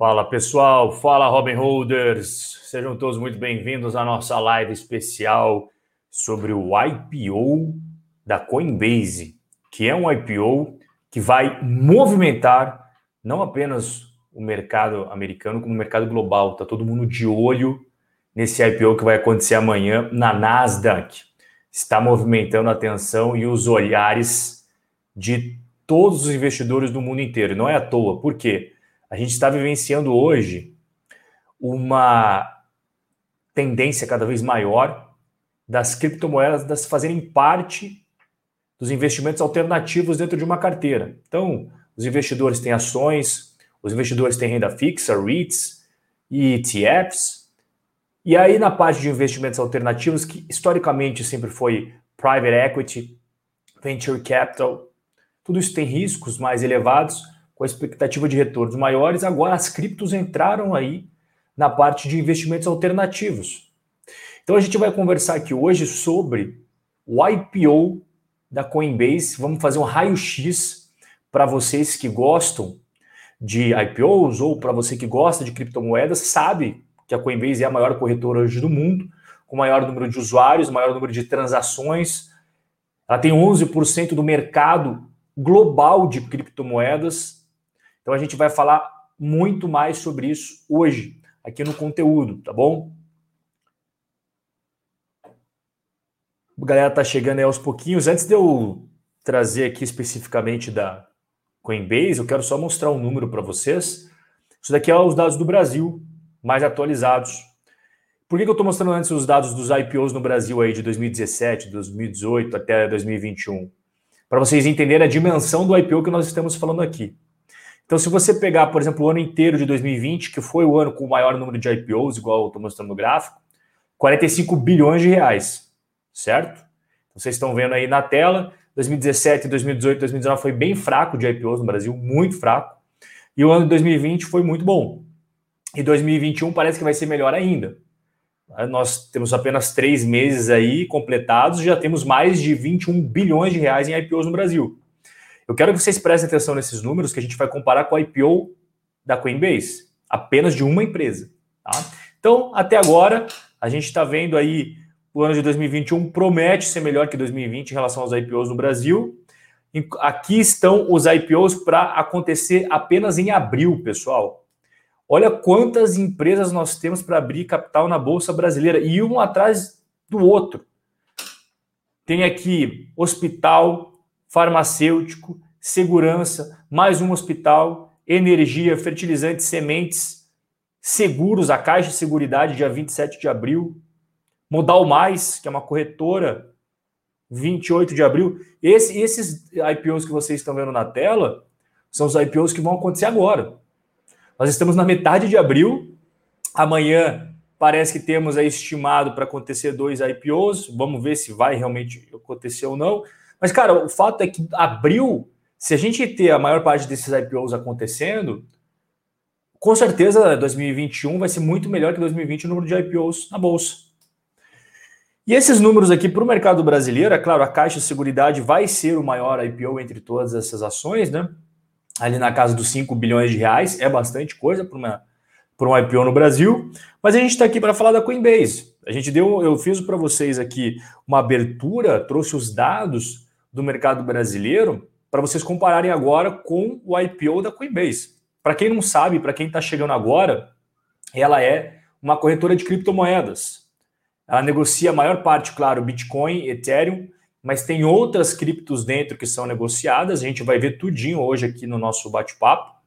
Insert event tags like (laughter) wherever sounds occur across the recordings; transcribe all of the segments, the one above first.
Fala pessoal, fala Robin Holders, sejam todos muito bem-vindos à nossa live especial sobre o IPO da Coinbase, que é um IPO que vai movimentar não apenas o mercado americano, como o mercado global. Tá todo mundo de olho nesse IPO que vai acontecer amanhã na Nasdaq. Está movimentando a atenção e os olhares de todos os investidores do mundo inteiro. Não é à toa, por quê? A gente está vivenciando hoje uma tendência cada vez maior das criptomoedas fazerem parte dos investimentos alternativos dentro de uma carteira. Então, os investidores têm ações, os investidores têm renda fixa, REITs e ETFs. E aí, na parte de investimentos alternativos, que historicamente sempre foi private equity, venture capital, tudo isso tem riscos mais elevados com a expectativa de retornos maiores, agora as criptos entraram aí na parte de investimentos alternativos. Então a gente vai conversar aqui hoje sobre o IPO da Coinbase. Vamos fazer um raio-x para vocês que gostam de IPOs ou para você que gosta de criptomoedas, sabe que a Coinbase é a maior corretora hoje do mundo, com o maior número de usuários, maior número de transações. Ela tem 11% do mercado global de criptomoedas então a gente vai falar muito mais sobre isso hoje, aqui no conteúdo, tá bom? A galera tá chegando aí aos pouquinhos. Antes de eu trazer aqui especificamente da Coinbase, eu quero só mostrar um número para vocês. Isso daqui é os dados do Brasil, mais atualizados. Por que, que eu estou mostrando antes os dados dos IPOs no Brasil aí de 2017, 2018 até 2021? Para vocês entenderem a dimensão do IPO que nós estamos falando aqui. Então, se você pegar, por exemplo, o ano inteiro de 2020, que foi o ano com o maior número de IPOs, igual eu estou mostrando no gráfico, 45 bilhões de reais, certo? Então, vocês estão vendo aí na tela, 2017, 2018, 2019 foi bem fraco de IPOs no Brasil, muito fraco. E o ano de 2020 foi muito bom. E 2021 parece que vai ser melhor ainda. Nós temos apenas três meses aí completados, já temos mais de 21 bilhões de reais em IPOs no Brasil. Eu quero que vocês prestem atenção nesses números que a gente vai comparar com a IPO da Coinbase, apenas de uma empresa. Tá? Então, até agora, a gente está vendo aí o ano de 2021 promete ser melhor que 2020 em relação aos IPOs no Brasil. Aqui estão os IPOs para acontecer apenas em abril, pessoal. Olha quantas empresas nós temos para abrir capital na Bolsa Brasileira e um atrás do outro. Tem aqui hospital, farmacêutico, segurança, mais um hospital, energia, fertilizantes, sementes, seguros, a Caixa de Seguridade, dia 27 de abril, Modal Mais, que é uma corretora, 28 de abril. Esse, esses IPOs que vocês estão vendo na tela são os IPOs que vão acontecer agora. Nós estamos na metade de abril, amanhã parece que temos aí estimado para acontecer dois IPOs, vamos ver se vai realmente acontecer ou não. Mas, cara, o fato é que abril, se a gente ter a maior parte desses IPOs acontecendo, com certeza 2021 vai ser muito melhor que 2020 o número de IPOs na Bolsa. E esses números aqui para o mercado brasileiro, é claro, a Caixa de Seguridade vai ser o maior IPO entre todas essas ações, né? Ali na casa dos 5 bilhões de reais, é bastante coisa para uma por um IPO no Brasil, mas a gente está aqui para falar da Coinbase. A gente deu, eu fiz para vocês aqui uma abertura, trouxe os dados do mercado brasileiro para vocês compararem agora com o IPO da Coinbase. Para quem não sabe, para quem está chegando agora, ela é uma corretora de criptomoedas. Ela negocia a maior parte, claro, Bitcoin, Ethereum, mas tem outras criptos dentro que são negociadas. A gente vai ver tudinho hoje aqui no nosso bate-papo.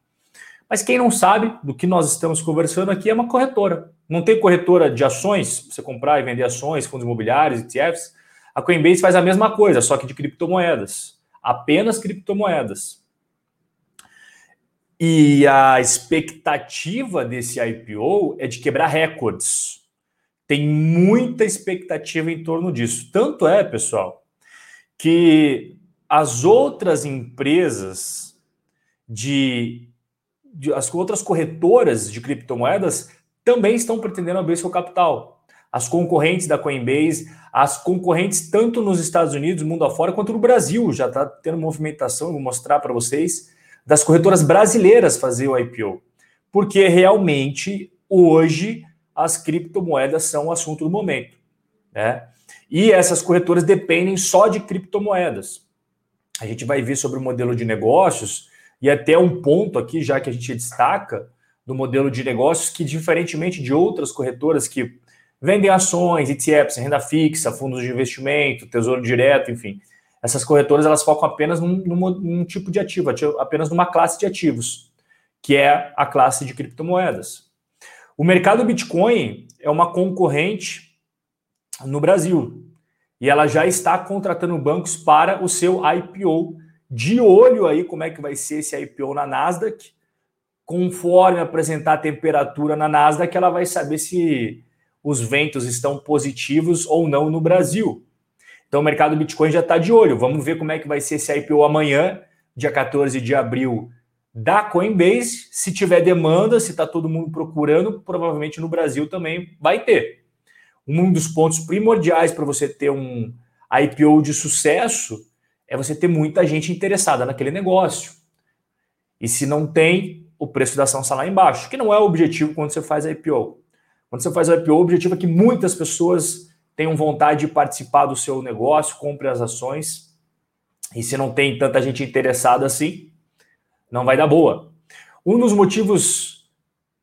Mas quem não sabe do que nós estamos conversando aqui é uma corretora. Não tem corretora de ações, você comprar e vender ações, fundos imobiliários, ETFs. A Coinbase faz a mesma coisa, só que de criptomoedas. Apenas criptomoedas. E a expectativa desse IPO é de quebrar recordes. Tem muita expectativa em torno disso. Tanto é, pessoal, que as outras empresas de, de as outras corretoras de criptomoedas também estão pretendendo abrir seu capital as concorrentes da Coinbase, as concorrentes tanto nos Estados Unidos, mundo afora, quanto no Brasil. Já está tendo movimentação, vou mostrar para vocês, das corretoras brasileiras fazer o IPO. porque realmente hoje as criptomoedas são o assunto do momento. Né? E essas corretoras dependem só de criptomoedas. A gente vai ver sobre o modelo de negócios e até um ponto aqui, já que a gente destaca do modelo de negócios, que diferentemente de outras corretoras que vendem ações, ETFs, renda fixa, fundos de investimento, tesouro direto, enfim, essas corretoras elas focam apenas num, num, num tipo de ativo, apenas numa classe de ativos, que é a classe de criptomoedas. O mercado Bitcoin é uma concorrente no Brasil e ela já está contratando bancos para o seu IPO. De olho aí como é que vai ser esse IPO na Nasdaq. Conforme apresentar a temperatura na Nasdaq, ela vai saber se os ventos estão positivos ou não no Brasil. Então o mercado Bitcoin já está de olho. Vamos ver como é que vai ser esse IPO amanhã, dia 14 de abril, da Coinbase. Se tiver demanda, se está todo mundo procurando, provavelmente no Brasil também vai ter. Um dos pontos primordiais para você ter um IPO de sucesso é você ter muita gente interessada naquele negócio. E se não tem, o preço da ação está lá embaixo, que não é o objetivo quando você faz IPO. Quando você faz IPO, o objetivo é que muitas pessoas tenham vontade de participar do seu negócio, compre as ações. E se não tem tanta gente interessada assim, não vai dar boa. Um dos motivos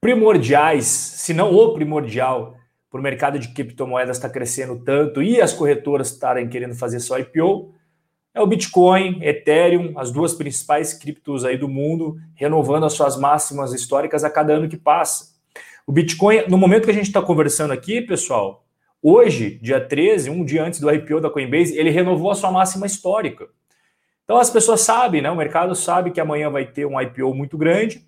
primordiais, se não o primordial, para o mercado de criptomoedas estar tá crescendo tanto e as corretoras estarem querendo fazer só IPO é o Bitcoin, Ethereum, as duas principais criptos aí do mundo, renovando as suas máximas históricas a cada ano que passa. O Bitcoin, no momento que a gente está conversando aqui, pessoal, hoje, dia 13, um dia antes do IPO da Coinbase, ele renovou a sua máxima histórica. Então as pessoas sabem, né? O mercado sabe que amanhã vai ter um IPO muito grande,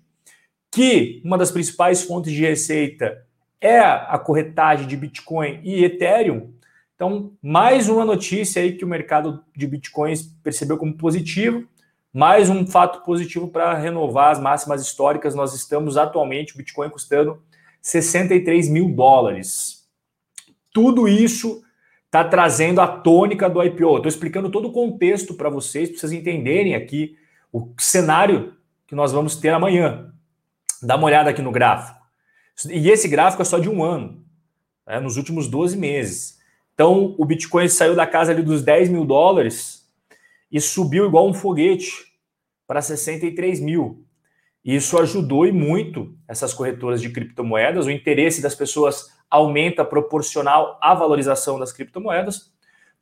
que uma das principais fontes de receita é a corretagem de Bitcoin e Ethereum. Então, mais uma notícia aí que o mercado de Bitcoins percebeu como positivo, mais um fato positivo para renovar as máximas históricas. Nós estamos atualmente, o Bitcoin custando 63 mil dólares. Tudo isso está trazendo a tônica do IPO. Estou explicando todo o contexto para vocês, para vocês entenderem aqui o cenário que nós vamos ter amanhã. Dá uma olhada aqui no gráfico. E esse gráfico é só de um ano, né, nos últimos 12 meses. Então, o Bitcoin saiu da casa ali dos 10 mil dólares e subiu igual um foguete para 63 mil. Isso ajudou e muito essas corretoras de criptomoedas. O interesse das pessoas aumenta proporcional à valorização das criptomoedas.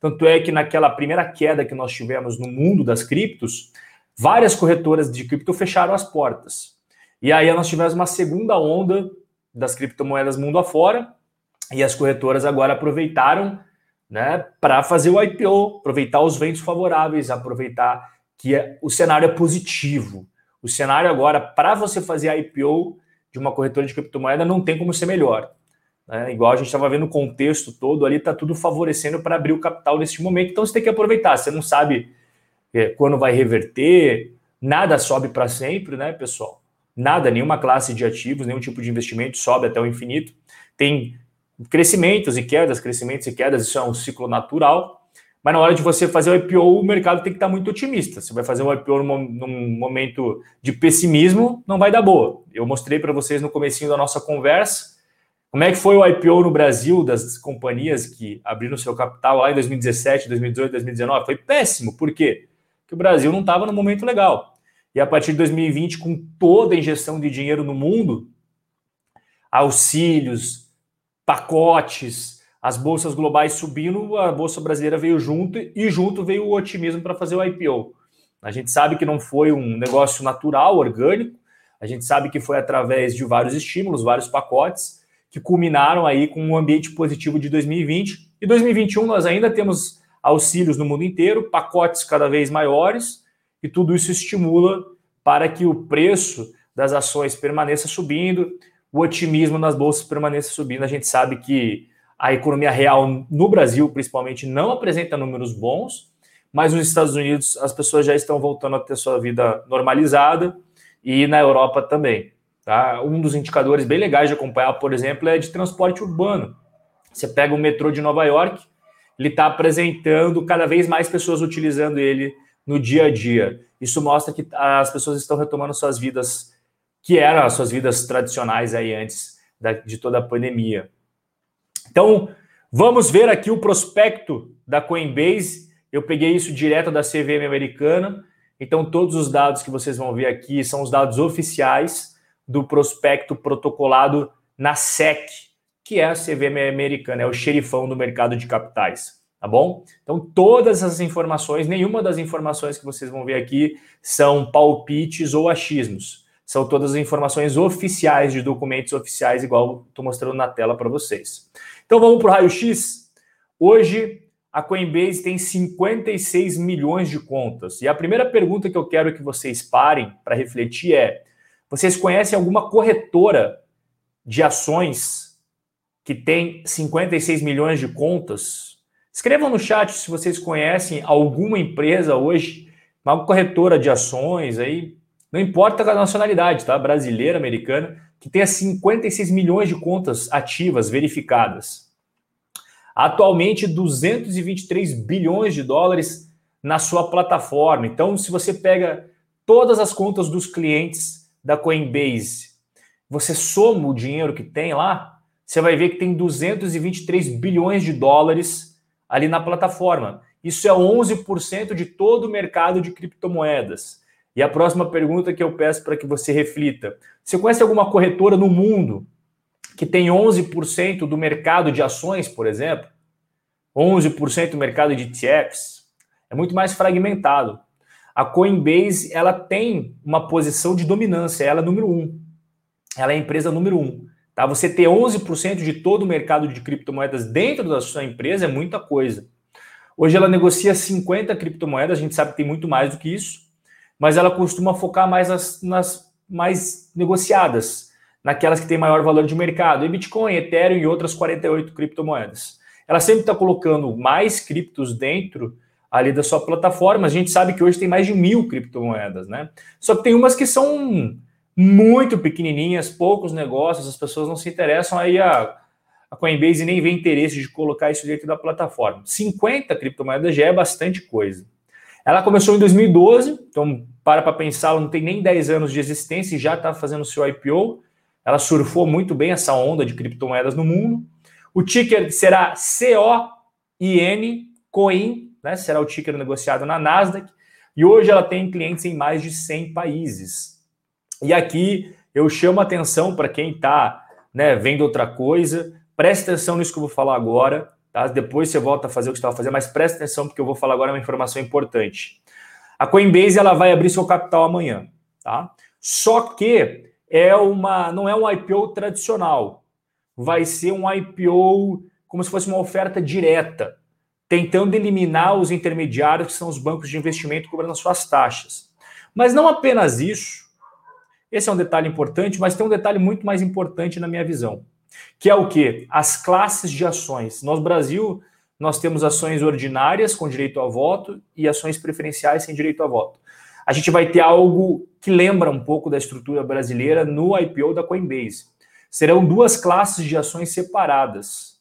Tanto é que naquela primeira queda que nós tivemos no mundo das criptos, várias corretoras de cripto fecharam as portas. E aí nós tivemos uma segunda onda das criptomoedas mundo afora, e as corretoras agora aproveitaram né, para fazer o IPO, aproveitar os ventos favoráveis, aproveitar que é, o cenário é positivo. O cenário agora, para você fazer IPO de uma corretora de criptomoeda, não tem como ser melhor. Né? Igual a gente estava vendo o contexto todo ali, está tudo favorecendo para abrir o capital neste momento. Então você tem que aproveitar. Você não sabe é, quando vai reverter, nada sobe para sempre, né, pessoal? Nada, nenhuma classe de ativos, nenhum tipo de investimento sobe até o infinito. Tem crescimentos e quedas, crescimentos e quedas, isso é um ciclo natural. Mas na hora de você fazer o IPO, o mercado tem que estar muito otimista. Você vai fazer um IPO num, num momento de pessimismo, não vai dar boa. Eu mostrei para vocês no comecinho da nossa conversa como é que foi o IPO no Brasil das companhias que abriram seu capital lá em 2017, 2018, 2019? Foi péssimo. Por quê? Porque o Brasil não estava no momento legal. E a partir de 2020, com toda a injeção de dinheiro no mundo, auxílios, pacotes, as bolsas globais subindo, a bolsa brasileira veio junto e junto veio o otimismo para fazer o IPO. A gente sabe que não foi um negócio natural, orgânico, a gente sabe que foi através de vários estímulos, vários pacotes, que culminaram aí com um ambiente positivo de 2020. E 2021 nós ainda temos auxílios no mundo inteiro, pacotes cada vez maiores, e tudo isso estimula para que o preço das ações permaneça subindo, o otimismo nas bolsas permaneça subindo. A gente sabe que a economia real no Brasil, principalmente, não apresenta números bons, mas nos Estados Unidos as pessoas já estão voltando a ter sua vida normalizada e na Europa também. Tá? Um dos indicadores bem legais de acompanhar, por exemplo, é de transporte urbano. Você pega o metrô de Nova York, ele está apresentando cada vez mais pessoas utilizando ele no dia a dia. Isso mostra que as pessoas estão retomando suas vidas que eram as suas vidas tradicionais aí antes de toda a pandemia. Então, vamos ver aqui o prospecto da Coinbase. Eu peguei isso direto da CVM americana. Então, todos os dados que vocês vão ver aqui são os dados oficiais do prospecto protocolado na SEC, que é a CVM americana, é o xerifão do mercado de capitais tá bom? Então, todas as informações, nenhuma das informações que vocês vão ver aqui são palpites ou achismos. São todas as informações oficiais de documentos oficiais, igual estou mostrando na tela para vocês. Então, vamos para o raio-x. Hoje, a Coinbase tem 56 milhões de contas. E a primeira pergunta que eu quero que vocês parem para refletir é: vocês conhecem alguma corretora de ações que tem 56 milhões de contas? Escrevam no chat se vocês conhecem alguma empresa hoje, uma corretora de ações aí, não importa a nacionalidade, tá? Brasileira, americana, que tenha 56 milhões de contas ativas verificadas. Atualmente, 223 bilhões de dólares na sua plataforma. Então, se você pega todas as contas dos clientes da Coinbase, você soma o dinheiro que tem lá, você vai ver que tem 223 bilhões de dólares ali na plataforma. Isso é 11% de todo o mercado de criptomoedas. E a próxima pergunta que eu peço para que você reflita: você conhece alguma corretora no mundo que tem 11% do mercado de ações, por exemplo? 11% do mercado de ETFs? É muito mais fragmentado. A Coinbase ela tem uma posição de dominância, ela é número um. Ela é a empresa número um. Tá? Você ter 11% de todo o mercado de criptomoedas dentro da sua empresa é muita coisa. Hoje ela negocia 50 criptomoedas, a gente sabe que tem muito mais do que isso, mas ela costuma focar mais nas, nas mais negociadas, naquelas que têm maior valor de mercado, e Bitcoin, Ethereum e outras 48 criptomoedas. Ela sempre está colocando mais criptos dentro ali da sua plataforma. A gente sabe que hoje tem mais de mil criptomoedas, né? Só que tem umas que são muito pequenininhas, poucos negócios, as pessoas não se interessam, aí a, a Coinbase nem vê interesse de colocar isso dentro da plataforma. 50 criptomoedas já é bastante coisa. Ela começou em 2012, então para para pensar, ela não tem nem 10 anos de existência e já está fazendo seu IPO. Ela surfou muito bem essa onda de criptomoedas no mundo. O ticker será COIN, COIN, né? será o ticker negociado na Nasdaq. E hoje ela tem clientes em mais de 100 países. E aqui eu chamo atenção para quem está né, vendo outra coisa. Preste atenção nisso que eu vou falar agora. Tá? Depois você volta a fazer o que estava fazendo, mas preste atenção porque eu vou falar agora uma informação importante. A Coinbase ela vai abrir seu capital amanhã, tá? Só que é uma, não é um IPO tradicional. Vai ser um IPO como se fosse uma oferta direta, tentando eliminar os intermediários que são os bancos de investimento cobrando suas taxas. Mas não apenas isso. Esse é um detalhe importante, mas tem um detalhe muito mais importante na minha visão, que é o que? As classes de ações. Nós, Brasil, nós temos ações ordinárias com direito a voto e ações preferenciais sem direito a voto. A gente vai ter algo que lembra um pouco da estrutura brasileira no IPO da Coinbase. Serão duas classes de ações separadas.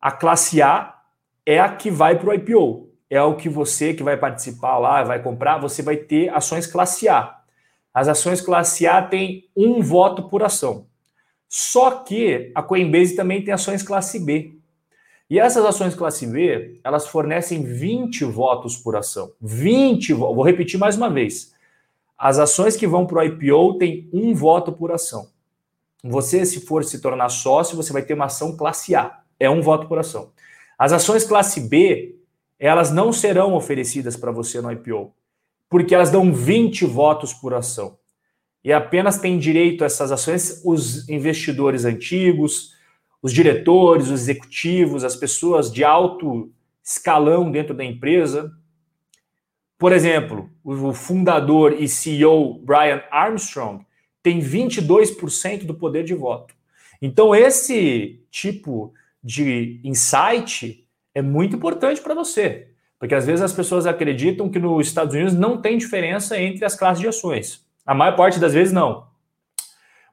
A classe A é a que vai para o IPO. É o que você que vai participar lá, vai comprar, você vai ter ações classe A. As ações classe A têm um voto por ação. Só que a Coinbase também tem ações classe B. E essas ações classe B, elas fornecem 20 votos por ação. 20, vou repetir mais uma vez. As ações que vão para o IPO têm um voto por ação. Você, se for se tornar sócio, você vai ter uma ação classe A. É um voto por ação. As ações classe B, elas não serão oferecidas para você no IPO porque elas dão 20 votos por ação. E apenas têm direito a essas ações os investidores antigos, os diretores, os executivos, as pessoas de alto escalão dentro da empresa. Por exemplo, o fundador e CEO Brian Armstrong tem 22% do poder de voto. Então, esse tipo de insight é muito importante para você. Porque às vezes as pessoas acreditam que nos Estados Unidos não tem diferença entre as classes de ações. A maior parte das vezes não.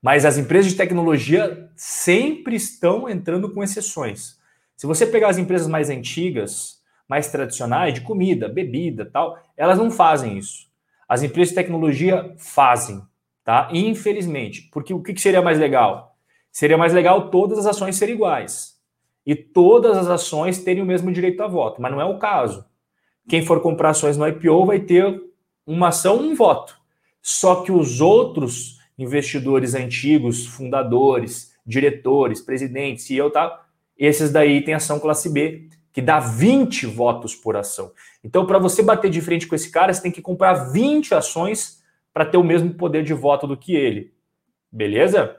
Mas as empresas de tecnologia sempre estão entrando com exceções. Se você pegar as empresas mais antigas, mais tradicionais, de comida, bebida, tal, elas não fazem isso. As empresas de tecnologia fazem. tá? Infelizmente, porque o que seria mais legal? Seria mais legal todas as ações serem iguais e todas as ações terem o mesmo direito a voto, mas não é o caso. Quem for comprar ações no IPO vai ter uma ação, um voto. Só que os outros investidores antigos, fundadores, diretores, presidentes, e eu tá, esses daí têm ação classe B, que dá 20 votos por ação. Então, para você bater de frente com esse cara, você tem que comprar 20 ações para ter o mesmo poder de voto do que ele. Beleza?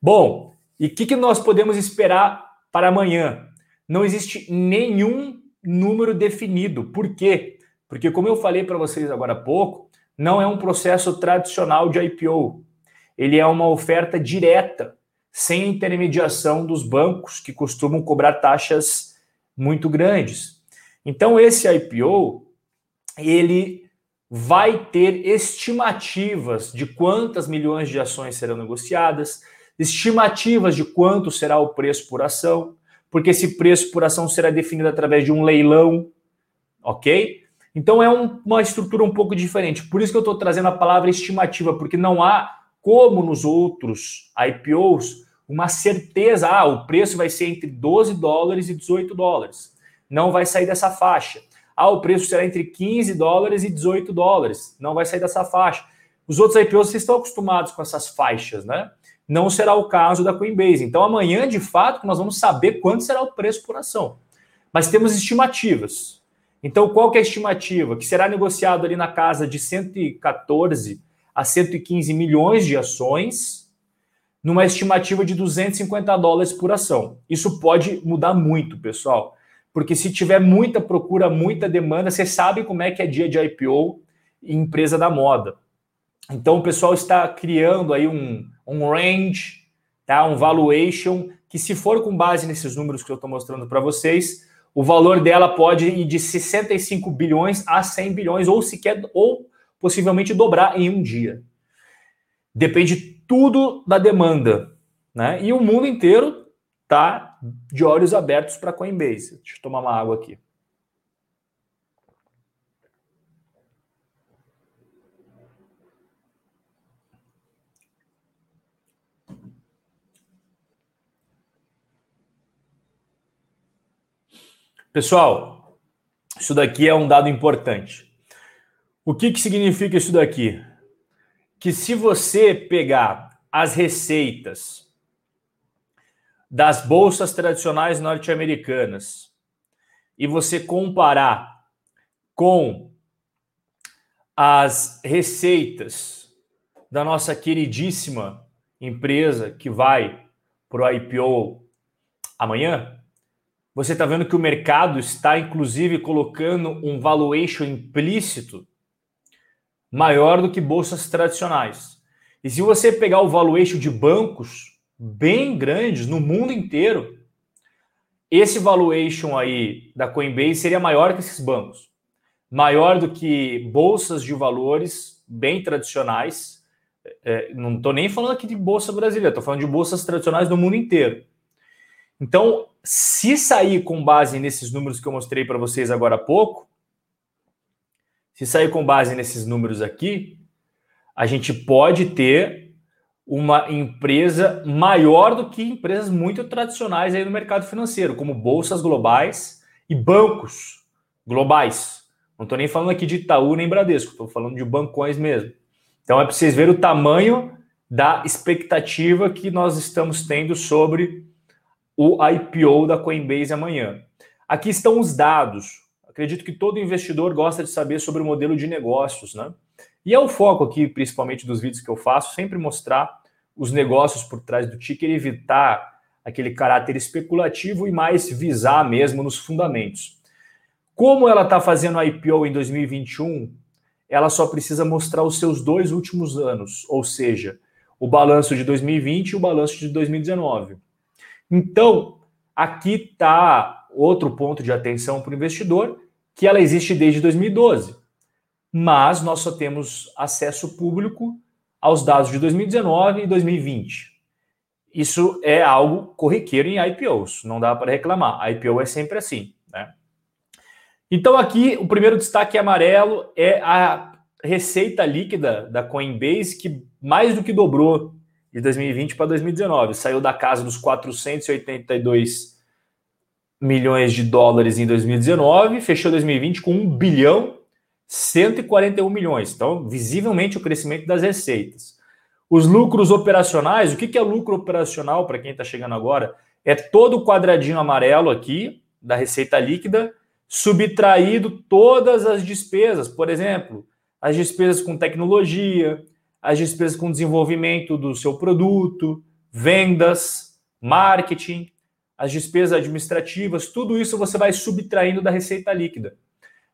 Bom, e o que, que nós podemos esperar para amanhã? Não existe nenhum número definido. Por quê? Porque, como eu falei para vocês agora há pouco, não é um processo tradicional de IPO. Ele é uma oferta direta, sem intermediação dos bancos, que costumam cobrar taxas muito grandes. Então, esse IPO, ele vai ter estimativas de quantas milhões de ações serão negociadas, estimativas de quanto será o preço por ação, porque esse preço por ação será definido através de um leilão, ok? Então é um, uma estrutura um pouco diferente. Por isso que eu estou trazendo a palavra estimativa, porque não há, como nos outros IPOs, uma certeza, ah, o preço vai ser entre 12 dólares e 18 dólares. Não vai sair dessa faixa. Ah, o preço será entre 15 dólares e 18 dólares. Não vai sair dessa faixa. Os outros IPOs, vocês estão acostumados com essas faixas, né? não será o caso da Coinbase. Então, amanhã, de fato, nós vamos saber quanto será o preço por ação. Mas temos estimativas. Então, qual que é a estimativa? Que será negociado ali na casa de 114 a 115 milhões de ações, numa estimativa de 250 dólares por ação. Isso pode mudar muito, pessoal, porque se tiver muita procura, muita demanda, você sabe como é que é dia de IPO em empresa da moda. Então, o pessoal está criando aí um, um range, tá? um valuation, que se for com base nesses números que eu estou mostrando para vocês, o valor dela pode ir de 65 bilhões a 100 bilhões, ou sequer, ou possivelmente dobrar em um dia. Depende tudo da demanda. Né? E o mundo inteiro tá de olhos abertos para Coinbase. Deixa eu tomar uma água aqui. Pessoal, isso daqui é um dado importante. O que, que significa isso daqui? Que se você pegar as receitas das bolsas tradicionais norte-americanas e você comparar com as receitas da nossa queridíssima empresa que vai para o IPO amanhã, você está vendo que o mercado está, inclusive, colocando um valuation implícito maior do que bolsas tradicionais. E se você pegar o valuation de bancos bem grandes no mundo inteiro, esse valuation aí da Coinbase seria maior que esses bancos. Maior do que bolsas de valores bem tradicionais. É, não estou nem falando aqui de bolsa brasileira, estou falando de bolsas tradicionais no mundo inteiro. Então, se sair com base nesses números que eu mostrei para vocês agora há pouco, se sair com base nesses números aqui, a gente pode ter uma empresa maior do que empresas muito tradicionais aí no mercado financeiro, como bolsas globais e bancos globais. Não estou nem falando aqui de Itaú nem Bradesco, estou falando de bancões mesmo. Então é para vocês verem o tamanho da expectativa que nós estamos tendo sobre o IPO da Coinbase amanhã. Aqui estão os dados. Acredito que todo investidor gosta de saber sobre o modelo de negócios, né? E é o foco aqui, principalmente dos vídeos que eu faço, sempre mostrar os negócios por trás do ticker, evitar aquele caráter especulativo e mais visar mesmo nos fundamentos. Como ela está fazendo a IPO em 2021, ela só precisa mostrar os seus dois últimos anos, ou seja, o balanço de 2020 e o balanço de 2019. Então, aqui está outro ponto de atenção para o investidor, que ela existe desde 2012. Mas nós só temos acesso público aos dados de 2019 e 2020. Isso é algo corriqueiro em IPOs, não dá para reclamar. A IPO é sempre assim. Né? Então, aqui, o primeiro destaque amarelo é a receita líquida da Coinbase que mais do que dobrou de 2020 para 2019. Saiu da casa dos 482 milhões de dólares em 2019, fechou 2020 com 1 bilhão 141 milhões. Então, visivelmente o crescimento das receitas. Os lucros operacionais, o que é lucro operacional para quem está chegando agora? É todo o quadradinho amarelo aqui da receita líquida, subtraído todas as despesas. Por exemplo, as despesas com tecnologia, as despesas com desenvolvimento do seu produto, vendas, marketing, as despesas administrativas, tudo isso você vai subtraindo da receita líquida.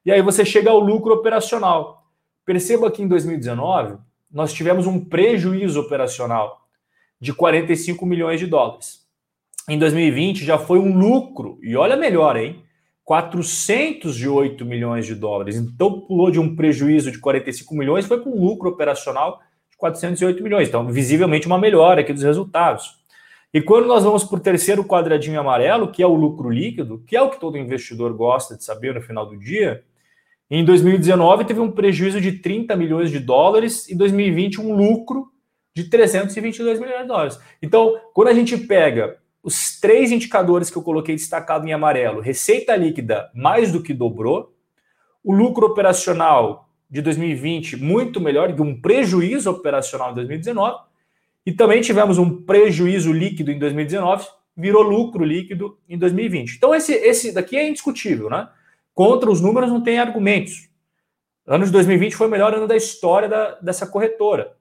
E aí você chega ao lucro operacional. Perceba que em 2019 nós tivemos um prejuízo operacional de 45 milhões de dólares. Em 2020 já foi um lucro, e olha melhor, hein? 408 milhões de dólares. Então pulou de um prejuízo de 45 milhões, foi para um lucro operacional 408 milhões. Então, visivelmente uma melhora aqui dos resultados. E quando nós vamos para o terceiro quadradinho amarelo, que é o lucro líquido, que é o que todo investidor gosta de saber no final do dia, em 2019 teve um prejuízo de 30 milhões de dólares e 2020 um lucro de 322 milhões de dólares. Então, quando a gente pega os três indicadores que eu coloquei destacado em amarelo, receita líquida mais do que dobrou, o lucro operacional de 2020 muito melhor que um prejuízo operacional em 2019, e também tivemos um prejuízo líquido em 2019, virou lucro líquido em 2020. Então esse esse daqui é indiscutível, né? Contra os números não tem argumentos. Ano de 2020 foi o melhor ano da história da, dessa corretora.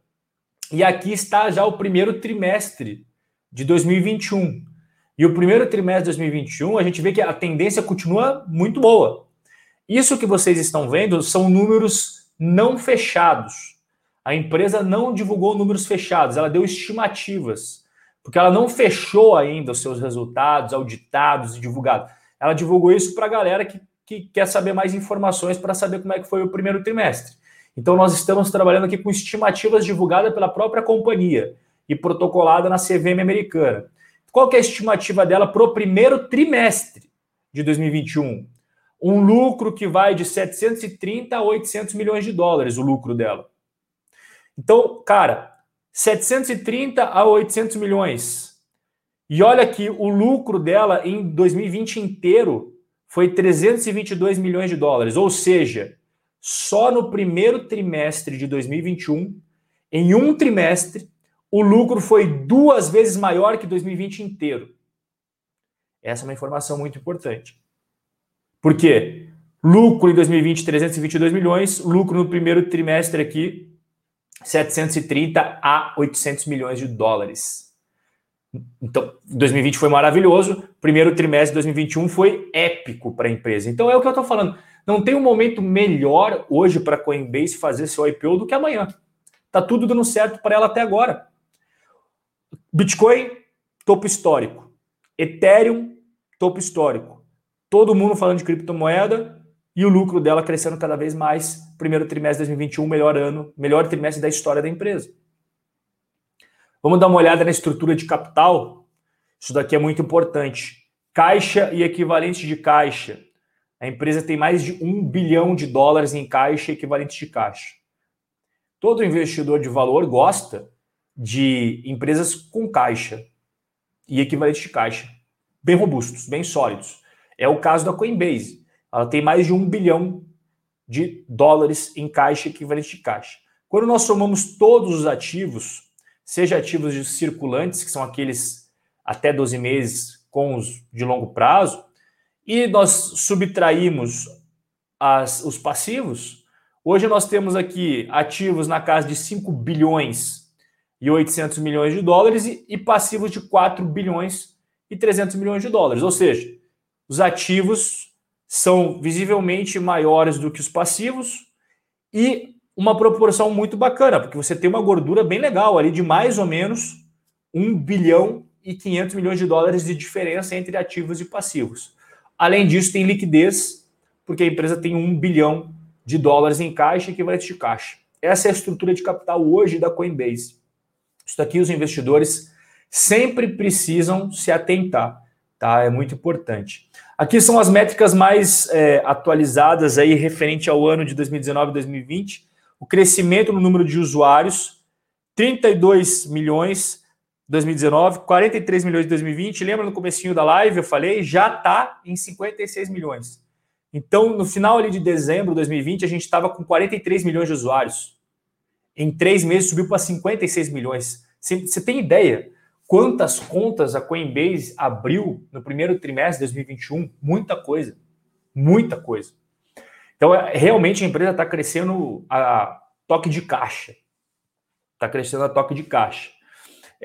E aqui está já o primeiro trimestre de 2021. E o primeiro trimestre de 2021, a gente vê que a tendência continua muito boa. Isso que vocês estão vendo são números não fechados. A empresa não divulgou números fechados, ela deu estimativas, porque ela não fechou ainda os seus resultados auditados e divulgados. Ela divulgou isso para a galera que que quer saber mais informações para saber como é que foi o primeiro trimestre. Então, nós estamos trabalhando aqui com estimativas divulgadas pela própria companhia e protocolada na CVM americana. Qual é a estimativa dela para o primeiro trimestre de 2021? Um lucro que vai de 730 a 800 milhões de dólares, o lucro dela. Então, cara, 730 a 800 milhões. E olha que o lucro dela em 2020 inteiro foi 322 milhões de dólares, ou seja, só no primeiro trimestre de 2021, em um trimestre, o lucro foi duas vezes maior que 2020 inteiro. Essa é uma informação muito importante. Por quê? Lucro em 2020, 322 milhões, lucro no primeiro trimestre aqui, 730 a 800 milhões de dólares. Então, 2020 foi maravilhoso, primeiro trimestre de 2021 foi épico para a empresa. Então, é o que eu estou falando. Não tem um momento melhor hoje para a Coinbase fazer seu IPO do que amanhã. Tá tudo dando certo para ela até agora. Bitcoin, topo histórico. Ethereum, topo histórico. Todo mundo falando de criptomoeda e o lucro dela crescendo cada vez mais. Primeiro trimestre de 2021, melhor ano, melhor trimestre da história da empresa. Vamos dar uma olhada na estrutura de capital. Isso daqui é muito importante. Caixa e equivalente de caixa. A empresa tem mais de um bilhão de dólares em caixa e equivalente de caixa. Todo investidor de valor gosta de empresas com caixa e equivalente de caixa, bem robustos, bem sólidos. É o caso da Coinbase. Ela tem mais de um bilhão de dólares em caixa equivalente de caixa. Quando nós somamos todos os ativos, seja ativos de circulantes, que são aqueles até 12 meses com os de longo prazo, e nós subtraímos as, os passivos, hoje nós temos aqui ativos na casa de 5 bilhões e 800 milhões de dólares e, e passivos de 4 bilhões e 300 milhões de dólares. Ou seja, os ativos são visivelmente maiores do que os passivos e uma proporção muito bacana, porque você tem uma gordura bem legal ali de mais ou menos 1 bilhão e 500 milhões de dólares de diferença entre ativos e passivos. Além disso, tem liquidez, porque a empresa tem 1 bilhão de dólares em caixa equivalente de caixa. Essa é a estrutura de capital hoje da Coinbase. Isso daqui os investidores sempre precisam se atentar, tá? É muito importante. Aqui são as métricas mais é, atualizadas aí referente ao ano de 2019 e 2020 o crescimento no número de usuários, 32 milhões 2019, 43 milhões em 2020. Lembra no comecinho da live eu falei, já está em 56 milhões. Então, no final ali de dezembro de 2020, a gente estava com 43 milhões de usuários. Em três meses subiu para 56 milhões. Você tem ideia quantas contas a Coinbase abriu no primeiro trimestre de 2021? Muita coisa. Muita coisa. Então, é, realmente a empresa está crescendo a toque de caixa. Está crescendo a toque de caixa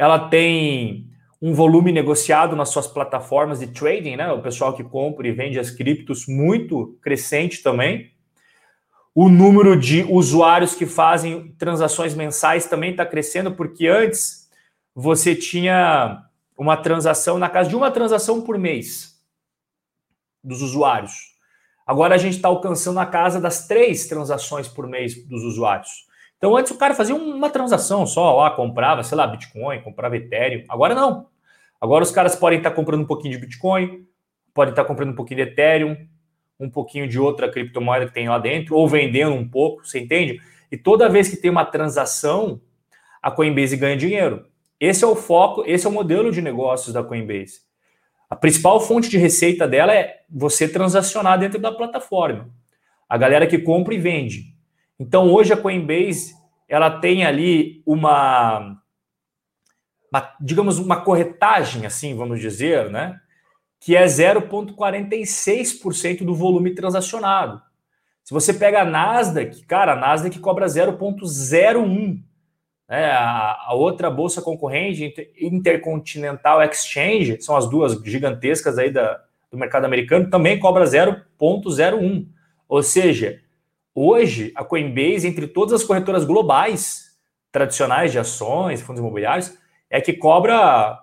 ela tem um volume negociado nas suas plataformas de trading, né? O pessoal que compra e vende as criptos muito crescente também. O número de usuários que fazem transações mensais também está crescendo, porque antes você tinha uma transação na casa de uma transação por mês dos usuários. Agora a gente está alcançando a casa das três transações por mês dos usuários. Então, antes o cara fazia uma transação só, lá, comprava, sei lá, Bitcoin, comprava Ethereum. Agora não. Agora os caras podem estar comprando um pouquinho de Bitcoin, podem estar comprando um pouquinho de Ethereum, um pouquinho de outra criptomoeda que tem lá dentro, ou vendendo um pouco, você entende? E toda vez que tem uma transação, a Coinbase ganha dinheiro. Esse é o foco, esse é o modelo de negócios da Coinbase. A principal fonte de receita dela é você transacionar dentro da plataforma. A galera que compra e vende. Então, hoje a Coinbase ela tem ali uma, uma, digamos, uma corretagem, assim, vamos dizer, né? Que é 0,46% do volume transacionado. Se você pega a Nasdaq, cara, a Nasdaq cobra 0,01%. Né? A, outra bolsa concorrente, Intercontinental Exchange, são as duas gigantescas aí da, do mercado americano, também cobra 0,01. Ou seja, Hoje, a Coinbase, entre todas as corretoras globais tradicionais de ações, fundos imobiliários, é que cobra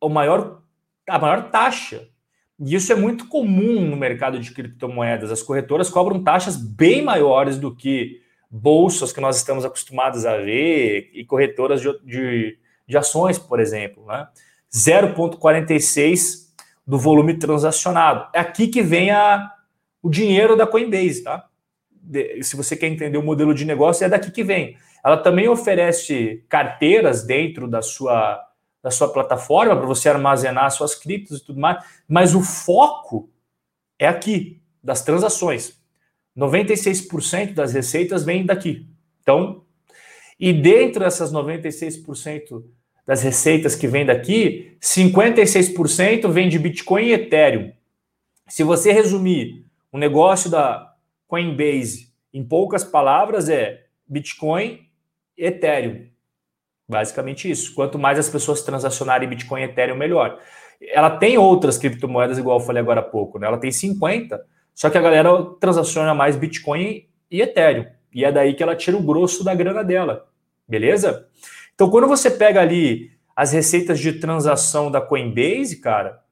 o maior, a maior taxa. E isso é muito comum no mercado de criptomoedas. As corretoras cobram taxas bem maiores do que bolsas que nós estamos acostumados a ver e corretoras de, de, de ações, por exemplo. Né? 0,46 do volume transacionado. É aqui que vem a, o dinheiro da Coinbase, tá? se você quer entender o modelo de negócio, é daqui que vem. Ela também oferece carteiras dentro da sua, da sua plataforma para você armazenar suas criptos e tudo mais, mas o foco é aqui, das transações. 96% das receitas vêm daqui. Então, e dentro dessas 96% das receitas que vêm daqui, 56% vem de Bitcoin e Ethereum. Se você resumir o negócio da, Coinbase, em poucas palavras, é Bitcoin e Ethereum. Basicamente isso. Quanto mais as pessoas transacionarem Bitcoin e Ethereum, melhor. Ela tem outras criptomoedas, igual eu falei agora há pouco, né? Ela tem 50, só que a galera transaciona mais Bitcoin e Ethereum. E é daí que ela tira o grosso da grana dela. Beleza? Então, quando você pega ali as receitas de transação da Coinbase, cara,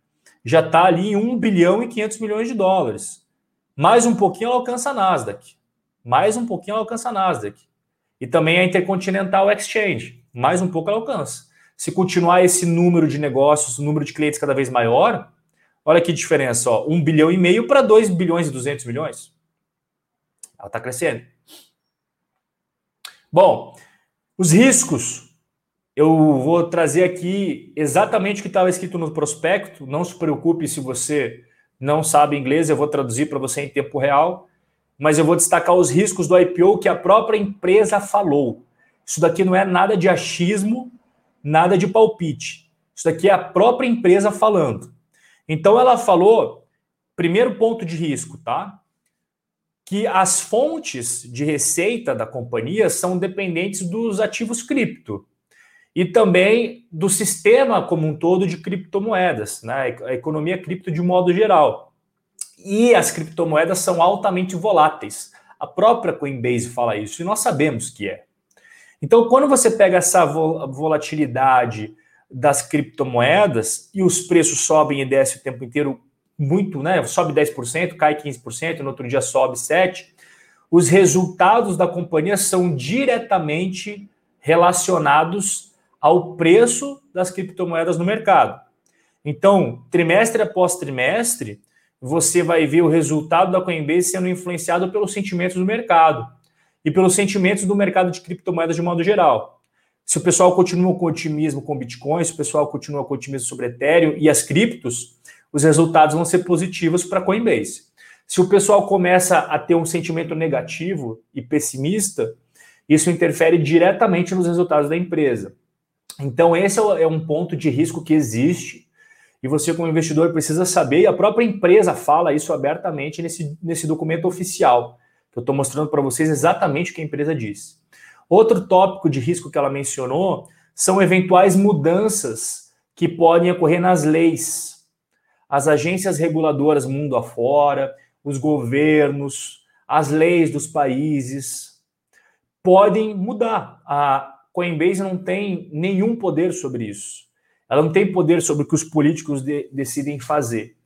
já está ali em 1 bilhão e 500 milhões de dólares. Mais um pouquinho ela alcança a Nasdaq. Mais um pouquinho ela alcança a Nasdaq. E também a Intercontinental Exchange. Mais um pouco ela alcança. Se continuar esse número de negócios, número de clientes cada vez maior, olha que diferença, ó, 1 bilhão e meio para 2 bilhões e 200 milhões. Ela está crescendo. Bom, os riscos. Eu vou trazer aqui exatamente o que estava escrito no prospecto. Não se preocupe se você não sabe inglês, eu vou traduzir para você em tempo real, mas eu vou destacar os riscos do IPO que a própria empresa falou. Isso daqui não é nada de achismo, nada de palpite. Isso daqui é a própria empresa falando. Então ela falou, primeiro ponto de risco, tá? Que as fontes de receita da companhia são dependentes dos ativos cripto e também do sistema como um todo de criptomoedas, né? a economia cripto de modo geral. E as criptomoedas são altamente voláteis. A própria Coinbase fala isso e nós sabemos que é. Então, quando você pega essa volatilidade das criptomoedas e os preços sobem e descem o tempo inteiro muito, né? Sobe 10%, cai 15%, no outro dia sobe 7%. Os resultados da companhia são diretamente relacionados ao preço das criptomoedas no mercado. Então, trimestre após trimestre, você vai ver o resultado da Coinbase sendo influenciado pelos sentimentos do mercado. e pelos sentimentos do mercado de criptomoedas de modo geral. Se o pessoal continua com otimismo com Bitcoin, se o pessoal continua com otimismo sobre Ethereum e as criptos, os resultados vão ser positivos para Coinbase. Se o pessoal começa a ter um sentimento negativo e pessimista, isso interfere diretamente nos resultados da empresa. Então, esse é, é um ponto de risco que existe e você, como investidor, precisa saber, e a própria empresa fala isso abertamente nesse, nesse documento oficial, que eu estou mostrando para vocês exatamente o que a empresa diz. Outro tópico de risco que ela mencionou são eventuais mudanças que podem ocorrer nas leis. As agências reguladoras mundo afora, os governos, as leis dos países podem mudar. A Coinbase não tem nenhum poder sobre isso. Ela não tem poder sobre o que os políticos de, decidem fazer.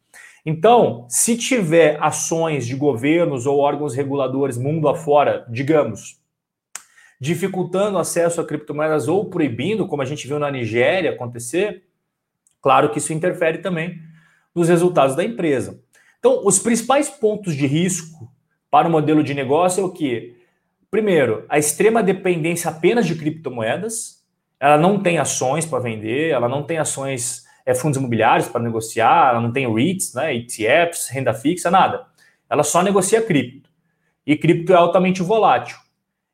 Então, se tiver ações de governos ou órgãos reguladores mundo afora, digamos, dificultando o acesso a criptomoedas ou proibindo, como a gente viu na Nigéria acontecer, claro que isso interfere também nos resultados da empresa. Então, os principais pontos de risco para o modelo de negócio é o que? Primeiro, a extrema dependência apenas de criptomoedas, ela não tem ações para vender, ela não tem ações, é, fundos imobiliários para negociar, ela não tem REITs, né, ETFs, renda fixa, nada. Ela só negocia cripto. E cripto é altamente volátil.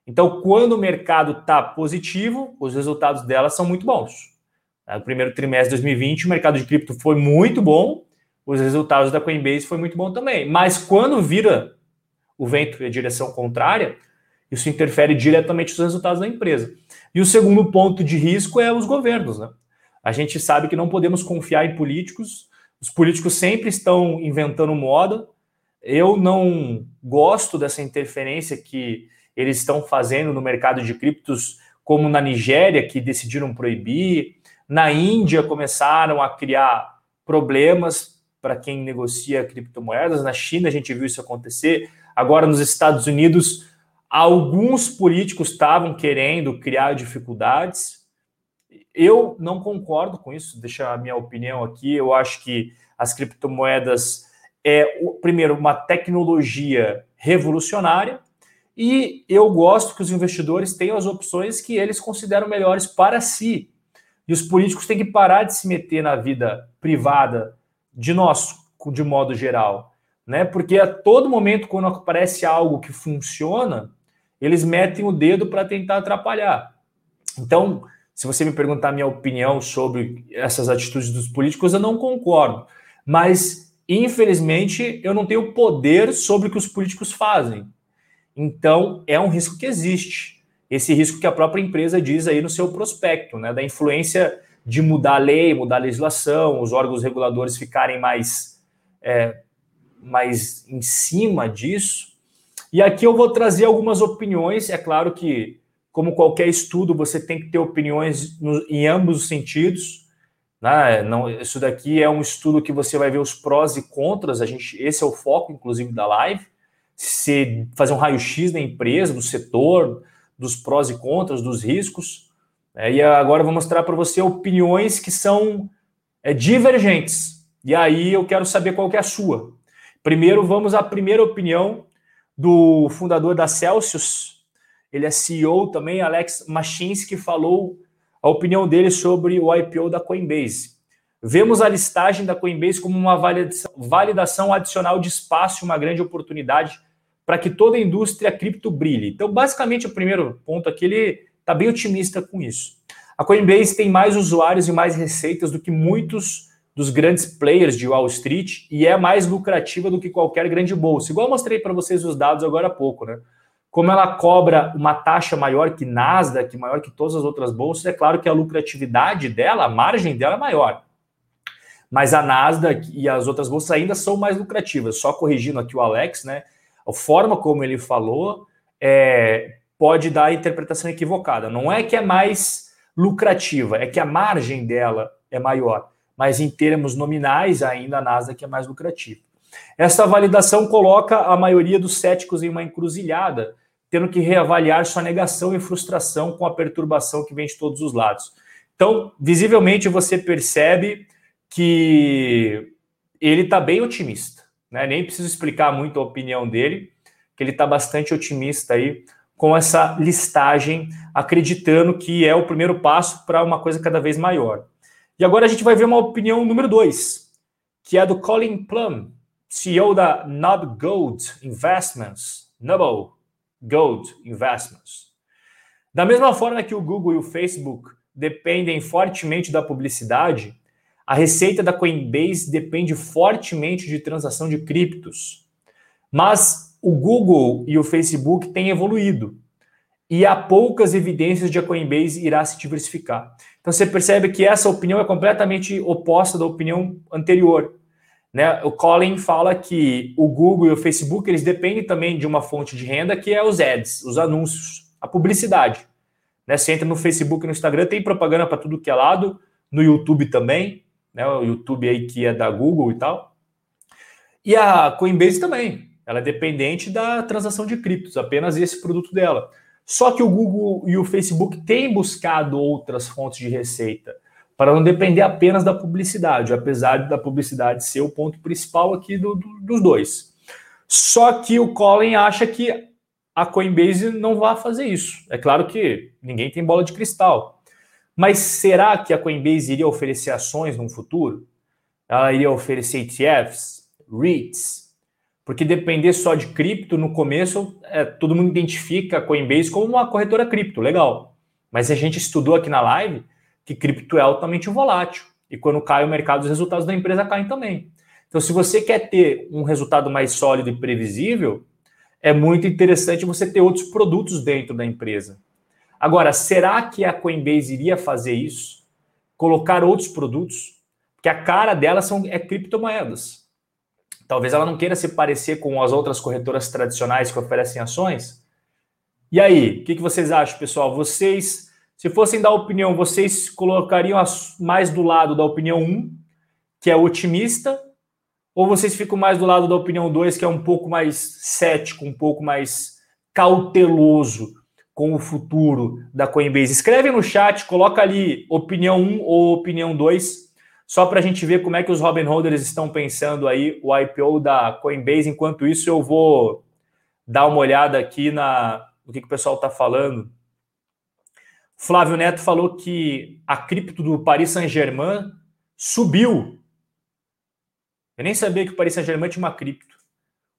Então, quando o mercado está positivo, os resultados dela são muito bons. No primeiro trimestre de 2020, o mercado de cripto foi muito bom, os resultados da Coinbase foi muito bom também. Mas quando vira o vento e a direção contrária, isso interfere diretamente nos resultados da empresa. E o segundo ponto de risco é os governos. Né? A gente sabe que não podemos confiar em políticos, os políticos sempre estão inventando moda. Eu não gosto dessa interferência que eles estão fazendo no mercado de criptos, como na Nigéria, que decidiram proibir. Na Índia, começaram a criar problemas para quem negocia criptomoedas. Na China, a gente viu isso acontecer. Agora, nos Estados Unidos, Alguns políticos estavam querendo criar dificuldades. Eu não concordo com isso, deixa a minha opinião aqui. Eu acho que as criptomoedas é, primeiro, uma tecnologia revolucionária e eu gosto que os investidores tenham as opções que eles consideram melhores para si. E os políticos têm que parar de se meter na vida privada de nós, de modo geral. Né? Porque a todo momento, quando aparece algo que funciona, eles metem o dedo para tentar atrapalhar. Então, se você me perguntar a minha opinião sobre essas atitudes dos políticos, eu não concordo. Mas, infelizmente, eu não tenho poder sobre o que os políticos fazem. Então, é um risco que existe. Esse risco que a própria empresa diz aí no seu prospecto, né? Da influência de mudar a lei, mudar a legislação, os órgãos reguladores ficarem mais, é, mais em cima disso. E aqui eu vou trazer algumas opiniões. É claro que, como qualquer estudo, você tem que ter opiniões no, em ambos os sentidos. Né? Não, isso daqui é um estudo que você vai ver os prós e contras. A gente, esse é o foco, inclusive, da live. Se fazer um raio-x da empresa, do setor, dos prós e contras, dos riscos. É, e agora eu vou mostrar para você opiniões que são é, divergentes. E aí eu quero saber qual que é a sua. Primeiro, vamos à primeira opinião do fundador da Celsius, ele é CEO também, Alex Machinsky, falou a opinião dele sobre o IPO da Coinbase. Vemos a listagem da Coinbase como uma validação adicional de espaço uma grande oportunidade para que toda a indústria cripto brilhe. Então, basicamente, o primeiro ponto aqui, ele está bem otimista com isso. A Coinbase tem mais usuários e mais receitas do que muitos dos grandes players de Wall Street e é mais lucrativa do que qualquer grande bolsa. Igual eu mostrei para vocês os dados agora há pouco, né? Como ela cobra uma taxa maior que Nasdaq, maior que todas as outras bolsas, é claro que a lucratividade dela, a margem dela é maior. Mas a Nasdaq e as outras bolsas ainda são mais lucrativas. Só corrigindo aqui o Alex, né? A forma como ele falou é, pode dar a interpretação equivocada. Não é que é mais lucrativa, é que a margem dela é maior mas em termos nominais, ainda a Nasdaq é mais lucrativa. Essa validação coloca a maioria dos céticos em uma encruzilhada, tendo que reavaliar sua negação e frustração com a perturbação que vem de todos os lados. Então, visivelmente, você percebe que ele está bem otimista. Né? Nem preciso explicar muito a opinião dele, que ele está bastante otimista aí com essa listagem, acreditando que é o primeiro passo para uma coisa cada vez maior. E agora a gente vai ver uma opinião número dois, que é do Colin Plum, CEO da Nob Gold Investments, Noble Gold Investments. Da mesma forma que o Google e o Facebook dependem fortemente da publicidade, a receita da Coinbase depende fortemente de transação de criptos. Mas o Google e o Facebook têm evoluído e há poucas evidências de a Coinbase irá se diversificar. Então você percebe que essa opinião é completamente oposta da opinião anterior. Né? O Colin fala que o Google e o Facebook eles dependem também de uma fonte de renda que é os ads, os anúncios, a publicidade. Né? Você entra no Facebook e no Instagram, tem propaganda para tudo que é lado, no YouTube também, né? o YouTube aí que é da Google e tal. E a Coinbase também, ela é dependente da transação de criptos, apenas esse produto dela. Só que o Google e o Facebook têm buscado outras fontes de receita para não depender apenas da publicidade, apesar da publicidade ser o ponto principal aqui do, do, dos dois. Só que o Colin acha que a Coinbase não vai fazer isso. É claro que ninguém tem bola de cristal. Mas será que a Coinbase iria oferecer ações no futuro? Ela iria oferecer ETFs, REITs, porque depender só de cripto, no começo, é, todo mundo identifica a Coinbase como uma corretora cripto, legal. Mas a gente estudou aqui na live que cripto é altamente volátil. E quando cai o mercado, os resultados da empresa caem também. Então, se você quer ter um resultado mais sólido e previsível, é muito interessante você ter outros produtos dentro da empresa. Agora, será que a Coinbase iria fazer isso? Colocar outros produtos? Porque a cara dela são, é criptomoedas. Talvez ela não queira se parecer com as outras corretoras tradicionais que oferecem ações. E aí, o que, que vocês acham, pessoal? Vocês, se fossem dar opinião, vocês colocariam mais do lado da opinião 1, que é otimista, ou vocês ficam mais do lado da opinião 2, que é um pouco mais cético, um pouco mais cauteloso com o futuro da Coinbase? Escreve no chat, coloca ali opinião 1 ou opinião 2 só para a gente ver como é que os Robin Holders estão pensando aí o IPO da Coinbase. Enquanto isso, eu vou dar uma olhada aqui na o que, que o pessoal está falando. Flávio Neto falou que a cripto do Paris Saint-Germain subiu. Eu nem sabia que o Paris Saint-Germain tinha uma cripto.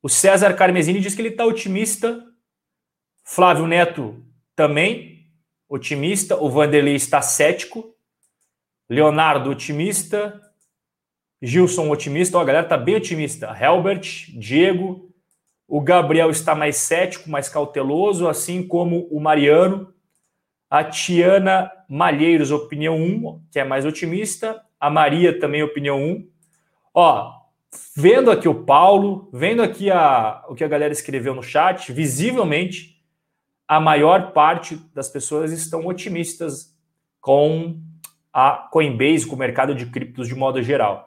O César Carmesini diz que ele está otimista. Flávio Neto também otimista. O Vanderlei está cético. Leonardo, otimista. Gilson, otimista. Ó, a galera tá bem otimista. Helbert, Diego. O Gabriel está mais cético, mais cauteloso, assim como o Mariano. A Tiana Malheiros, opinião 1, que é mais otimista. A Maria também, opinião 1. Ó, vendo aqui o Paulo, vendo aqui a, o que a galera escreveu no chat, visivelmente a maior parte das pessoas estão otimistas com a Coinbase, com o mercado de criptos de modo geral.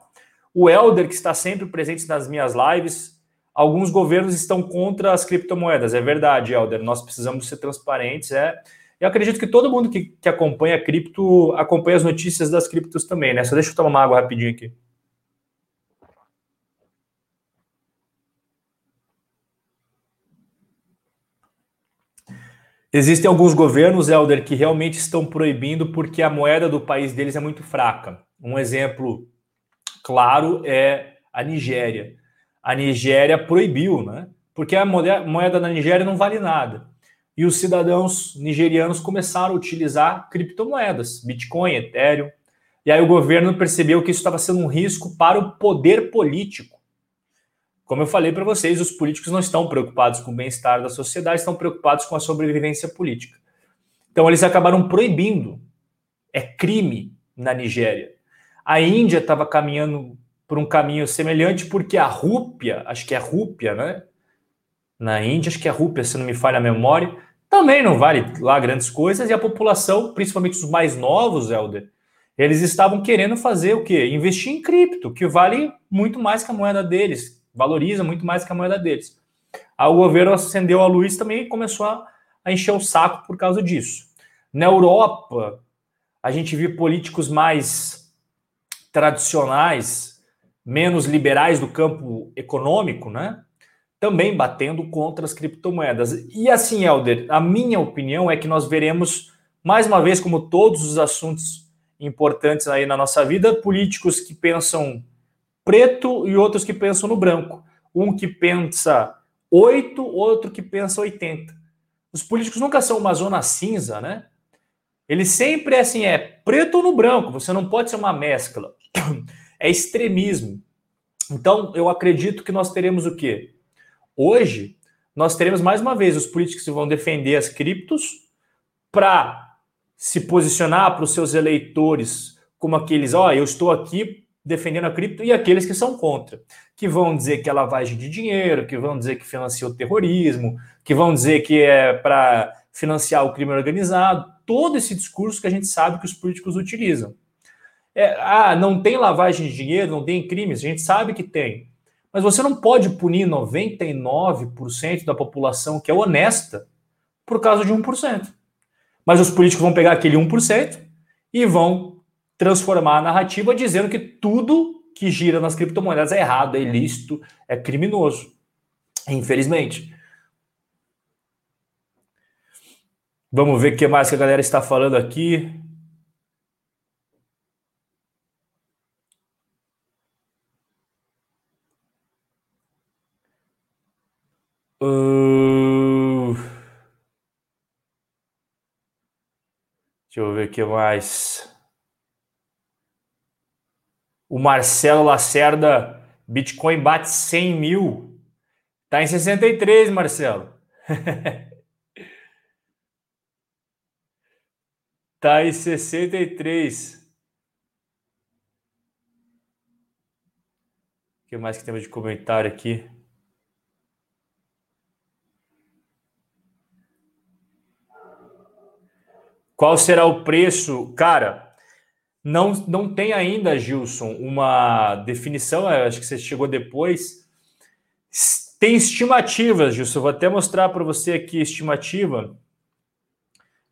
O Elder, que está sempre presente nas minhas lives, alguns governos estão contra as criptomoedas. É verdade, Elder, nós precisamos ser transparentes. É. Eu acredito que todo mundo que, que acompanha cripto acompanha as notícias das criptos também, né? Só deixa eu tomar uma água rapidinho aqui. Existem alguns governos, Helder, que realmente estão proibindo porque a moeda do país deles é muito fraca. Um exemplo claro é a Nigéria. A Nigéria proibiu, né? Porque a moeda da Nigéria não vale nada. E os cidadãos nigerianos começaram a utilizar criptomoedas, Bitcoin, Ethereum. E aí o governo percebeu que isso estava sendo um risco para o poder político. Como eu falei para vocês, os políticos não estão preocupados com o bem-estar da sociedade, estão preocupados com a sobrevivência política. Então, eles acabaram proibindo. É crime na Nigéria. A Índia estava caminhando por um caminho semelhante, porque a rúpia, acho que é rúpia, né? Na Índia, acho que é rúpia, se não me falha a memória, também não vale lá grandes coisas, e a população, principalmente os mais novos, Helder, eles estavam querendo fazer o quê? Investir em cripto, que vale muito mais que a moeda deles, valoriza muito mais que a moeda deles. Aí o governo acendeu a luz também e começou a, a encher o saco por causa disso. Na Europa, a gente viu políticos mais tradicionais, menos liberais do campo econômico, né? também batendo contra as criptomoedas. E assim, Helder, a minha opinião é que nós veremos, mais uma vez, como todos os assuntos importantes aí na nossa vida, políticos que pensam preto e outros que pensam no branco. Um que pensa 8, outro que pensa 80. Os políticos nunca são uma zona cinza, né? Ele sempre é assim, é preto no branco, você não pode ser uma mescla. (clears throat) É extremismo. Então, eu acredito que nós teremos o quê? Hoje, nós teremos mais uma vez os políticos que vão defender as criptos para se posicionar para os seus eleitores como aqueles, ó, oh, eu estou aqui defendendo a cripto, e aqueles que são contra, que vão dizer que é lavagem de dinheiro, que vão dizer que financia o terrorismo, que vão dizer que é para financiar o crime organizado, todo esse discurso que a gente sabe que os políticos utilizam. É, ah, não tem lavagem de dinheiro, não tem crimes, a gente sabe que tem. Mas você não pode punir 99% da população que é honesta por causa de 1%. Mas os políticos vão pegar aquele 1% e vão transformar a narrativa dizendo que tudo que gira nas criptomoedas é errado, é ilícito, é criminoso. Infelizmente. Vamos ver o que mais que a galera está falando aqui. Uh... Deixa eu ver o que mais. O Marcelo Lacerda, Bitcoin bate 100 mil. Tá em 63, Marcelo. (laughs) tá em 63. O que mais que temos de comentário aqui? Qual será o preço? Cara, não, não tem ainda, Gilson, uma definição, acho que você chegou depois. Tem estimativas, Gilson, vou até mostrar para você aqui estimativa.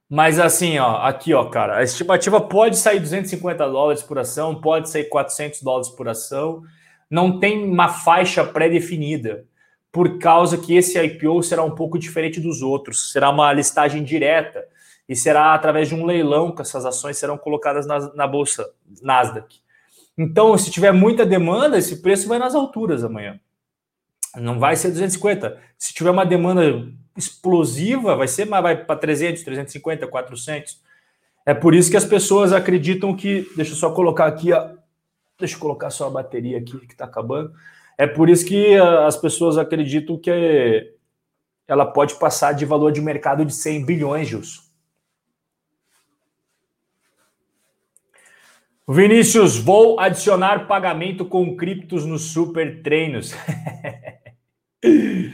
Mas assim, ó, aqui, ó, cara, a estimativa pode sair 250 dólares por ação, pode sair 400 dólares por ação, não tem uma faixa pré-definida, por causa que esse IPO será um pouco diferente dos outros, será uma listagem direta e será através de um leilão que essas ações serão colocadas na, na bolsa Nasdaq. Então, se tiver muita demanda, esse preço vai nas alturas amanhã. Não vai ser 250. Se tiver uma demanda explosiva, vai ser vai para 300, 350, 400. É por isso que as pessoas acreditam que, deixa eu só colocar aqui, ó, deixa eu colocar só a bateria aqui que está acabando. É por isso que ah, as pessoas acreditam que ela pode passar de valor de mercado de 100 bilhões, Gilson. Vinícius, vou adicionar pagamento com criptos nos super treinos. (laughs)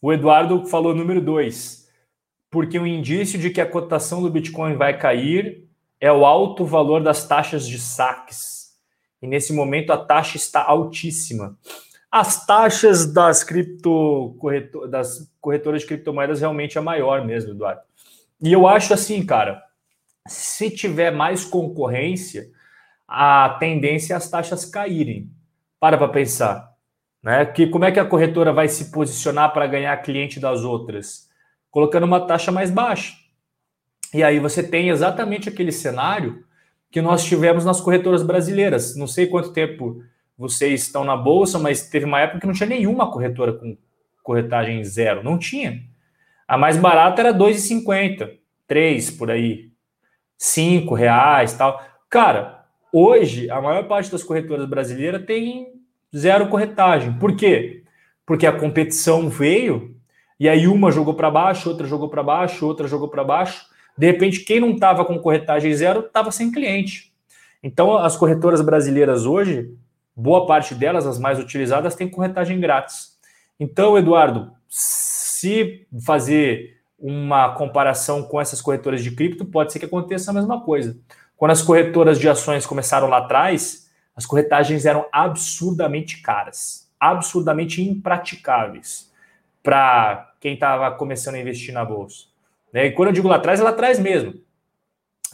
o Eduardo falou número dois, porque o indício de que a cotação do Bitcoin vai cair é o alto valor das taxas de saques. E nesse momento a taxa está altíssima. As taxas das cripto corretor, das corretoras de criptomoedas realmente é maior mesmo, Eduardo. E eu acho assim, cara, se tiver mais concorrência, a tendência é as taxas caírem. Para para pensar. Né? Que, como é que a corretora vai se posicionar para ganhar cliente das outras? Colocando uma taxa mais baixa. E aí você tem exatamente aquele cenário que nós tivemos nas corretoras brasileiras. Não sei quanto tempo vocês estão na bolsa, mas teve uma época que não tinha nenhuma corretora com corretagem zero. Não tinha. A mais barata era 2,50, 3 por aí cinco reais tal. Cara, hoje a maior parte das corretoras brasileiras tem zero corretagem. Por quê? Porque a competição veio e aí uma jogou para baixo, outra jogou para baixo, outra jogou para baixo. De repente, quem não estava com corretagem zero estava sem cliente. Então, as corretoras brasileiras hoje, boa parte delas, as mais utilizadas, têm corretagem grátis. Então, Eduardo, se fazer uma comparação com essas corretoras de cripto, pode ser que aconteça a mesma coisa. Quando as corretoras de ações começaram lá atrás, as corretagens eram absurdamente caras, absurdamente impraticáveis para quem estava começando a investir na bolsa. Né? E quando eu digo lá atrás, é lá atrás mesmo.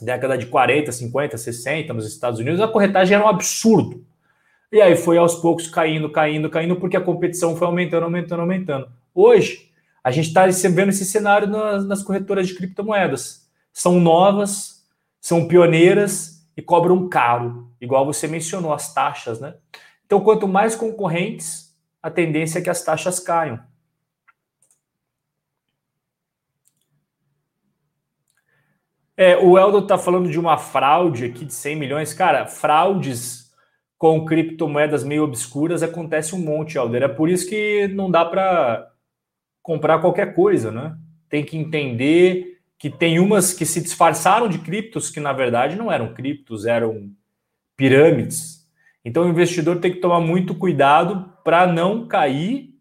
Década de 40, 50, 60, nos Estados Unidos, a corretagem era um absurdo. E aí foi aos poucos caindo, caindo, caindo, porque a competição foi aumentando, aumentando, aumentando. Hoje, a gente está vendo esse cenário nas, nas corretoras de criptomoedas. São novas, são pioneiras e cobram caro, igual você mencionou, as taxas, né? Então, quanto mais concorrentes, a tendência é que as taxas caiam. É, o Eldo está falando de uma fraude aqui de 100 milhões. Cara, fraudes com criptomoedas meio obscuras acontece um monte, Elder. É por isso que não dá para comprar qualquer coisa, né? Tem que entender que tem umas que se disfarçaram de criptos que na verdade não eram criptos, eram pirâmides. Então o investidor tem que tomar muito cuidado para não cair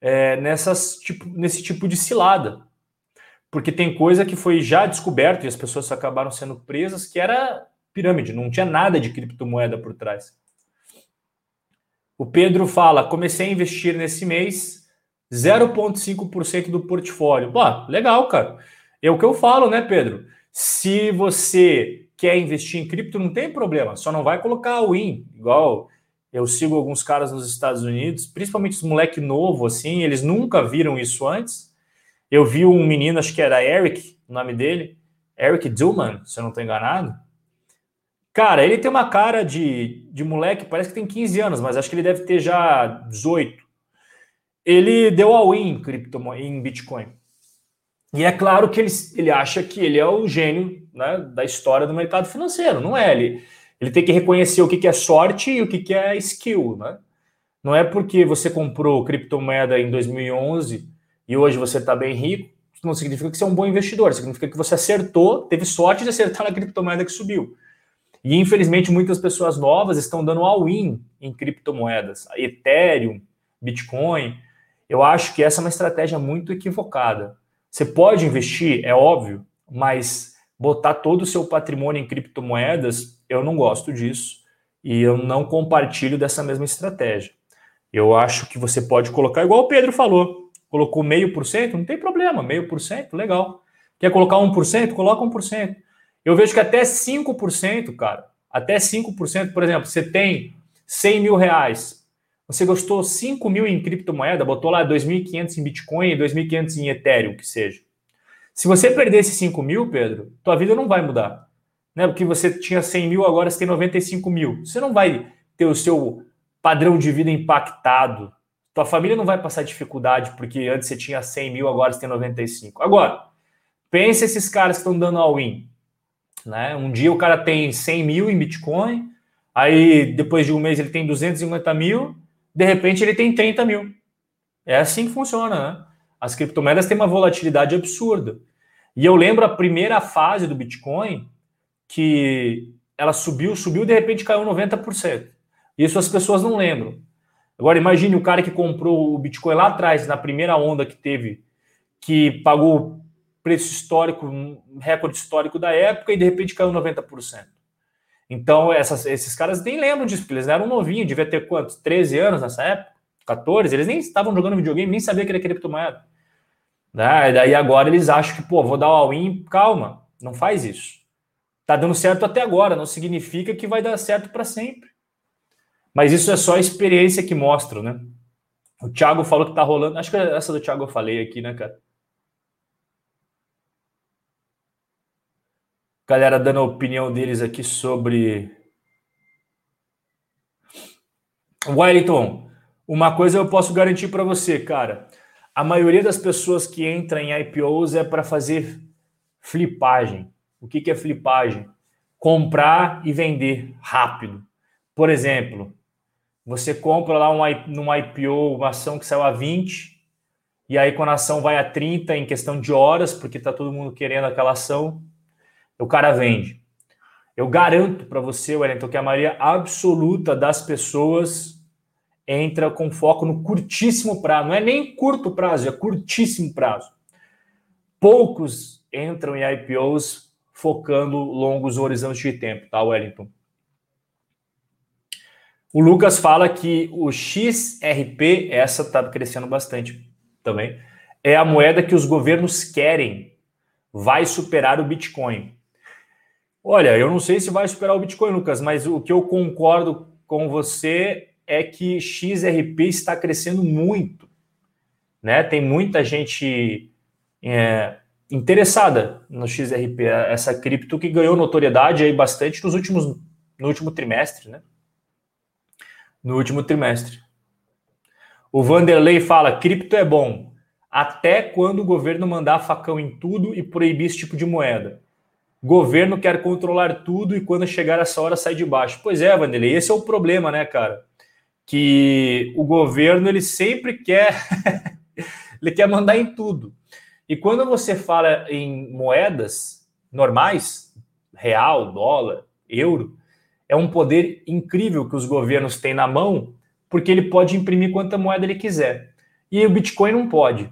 é, nessas, tipo, nesse tipo de cilada porque tem coisa que foi já descoberto e as pessoas acabaram sendo presas que era pirâmide, não tinha nada de criptomoeda por trás. O Pedro fala: comecei a investir nesse mês 0,5% do portfólio. Pô, legal, cara. É o que eu falo, né, Pedro? Se você quer investir em cripto, não tem problema, só não vai colocar o IN, igual eu sigo alguns caras nos Estados Unidos, principalmente os moleque novo, assim, eles nunca viram isso antes eu vi um menino, acho que era Eric, o nome dele, Eric Duman, se eu não estou enganado. Cara, ele tem uma cara de, de moleque, parece que tem 15 anos, mas acho que ele deve ter já 18. Ele deu all-in em, cripto, em Bitcoin. E é claro que ele, ele acha que ele é o gênio né, da história do mercado financeiro, não é? Ele, ele tem que reconhecer o que, que é sorte e o que, que é skill, né? Não é porque você comprou criptomoeda em 2011 e hoje você está bem rico, não significa que você é um bom investidor, significa que você acertou, teve sorte de acertar na criptomoeda que subiu. E infelizmente muitas pessoas novas estão dando all-in em criptomoedas, Ethereum, Bitcoin. Eu acho que essa é uma estratégia muito equivocada. Você pode investir, é óbvio, mas botar todo o seu patrimônio em criptomoedas, eu não gosto disso e eu não compartilho dessa mesma estratégia. Eu acho que você pode colocar, igual o Pedro falou, colocou meio por cento, não tem problema, meio por cento, legal. Quer colocar 1%? Coloca 1%. Eu vejo que até 5%, cara, até 5%, por exemplo, você tem 100 mil reais, você gastou 5 mil em criptomoeda, botou lá 2.500 em Bitcoin e 2.500 em Ethereum, que seja. Se você perder esses 5 mil, Pedro, tua vida não vai mudar. Né? Porque você tinha 100 mil, agora você tem 95 mil. Você não vai ter o seu padrão de vida impactado tua família não vai passar dificuldade porque antes você tinha 100 mil, agora você tem 95. Agora, pense esses caras que estão dando all-in. Né? Um dia o cara tem 100 mil em Bitcoin, aí depois de um mês ele tem 250 mil, de repente ele tem 30 mil. É assim que funciona, né? As criptomoedas têm uma volatilidade absurda. E eu lembro a primeira fase do Bitcoin que ela subiu, subiu, de repente caiu 90%. Isso as pessoas não lembram. Agora imagine o cara que comprou o Bitcoin lá atrás, na primeira onda que teve, que pagou preço histórico, um recorde histórico da época e de repente caiu 90%. Então, essas, esses caras nem lembram disso, porque eles eram novinhos, devia ter quantos? 13 anos nessa época? 14? Eles nem estavam jogando videogame, nem sabiam que era criptomoeda. Né? E daí agora eles acham que, pô, vou dar o all-in, calma, não faz isso. Tá dando certo até agora, não significa que vai dar certo para sempre. Mas isso é só a experiência que mostra, né? O Thiago falou que tá rolando. Acho que essa do Thiago eu falei aqui, né, cara? Galera dando a opinião deles aqui sobre. Wellington, uma coisa eu posso garantir para você, cara. A maioria das pessoas que entram em IPOs é para fazer flipagem. O que, que é flipagem? Comprar e vender rápido. Por exemplo, você compra lá um, num IPO uma ação que saiu a 20, e aí quando a ação vai a 30 em questão de horas, porque está todo mundo querendo aquela ação, o cara vende. Eu garanto para você, Wellington, que a maioria absoluta das pessoas entra com foco no curtíssimo prazo. Não é nem curto prazo, é curtíssimo prazo. Poucos entram em IPOs focando longos horizontes de tempo, tá, Wellington? O Lucas fala que o XRP, essa está crescendo bastante também, é a moeda que os governos querem, vai superar o Bitcoin. Olha, eu não sei se vai superar o Bitcoin, Lucas, mas o que eu concordo com você é que XRP está crescendo muito, né? Tem muita gente é, interessada no XRP, essa cripto que ganhou notoriedade aí bastante nos últimos no último trimestre, né? No último trimestre. O Vanderlei fala: cripto é bom até quando o governo mandar facão em tudo e proibir esse tipo de moeda. Governo quer controlar tudo e quando chegar essa hora sai de baixo. Pois é, Vanderlei, esse é o problema, né, cara? Que o governo ele sempre quer (laughs) ele quer mandar em tudo. E quando você fala em moedas normais, real, dólar, euro, é um poder incrível que os governos têm na mão, porque ele pode imprimir quanta moeda ele quiser. E o Bitcoin não pode.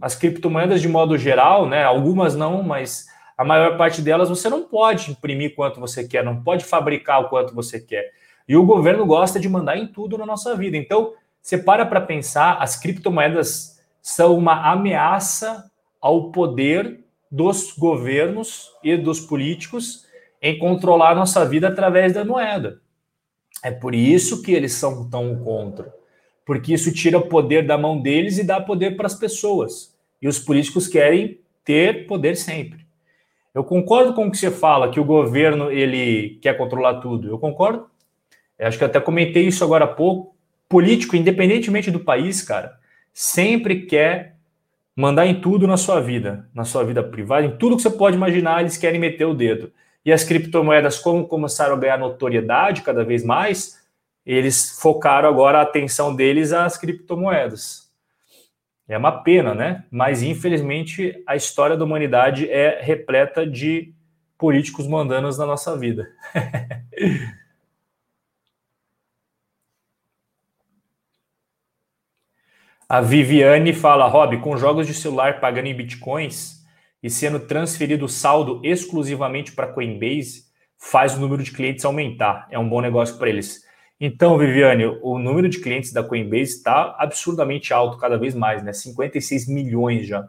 As criptomoedas, de modo geral, né, algumas não, mas a maior parte delas você não pode imprimir quanto você quer, não pode fabricar o quanto você quer. E o governo gosta de mandar em tudo na nossa vida. Então, você para para pensar, as criptomoedas são uma ameaça ao poder dos governos e dos políticos em controlar a nossa vida através da moeda. É por isso que eles são tão contra, porque isso tira o poder da mão deles e dá poder para as pessoas. E os políticos querem ter poder sempre. Eu concordo com o que você fala, que o governo ele quer controlar tudo. Eu concordo. Eu acho que até comentei isso agora há pouco. Político, independentemente do país, cara, sempre quer mandar em tudo na sua vida, na sua vida privada, em tudo que você pode imaginar, eles querem meter o dedo. E as criptomoedas, como começaram a ganhar notoriedade cada vez mais, eles focaram agora a atenção deles às criptomoedas. É uma pena, né? Mas infelizmente a história da humanidade é repleta de políticos mandanos na nossa vida. (laughs) a Viviane fala, Rob, com jogos de celular pagando em bitcoins, e sendo transferido o saldo exclusivamente para Coinbase, faz o número de clientes aumentar. É um bom negócio para eles. Então, Viviane, o número de clientes da Coinbase está absurdamente alto cada vez mais, né? 56 milhões já.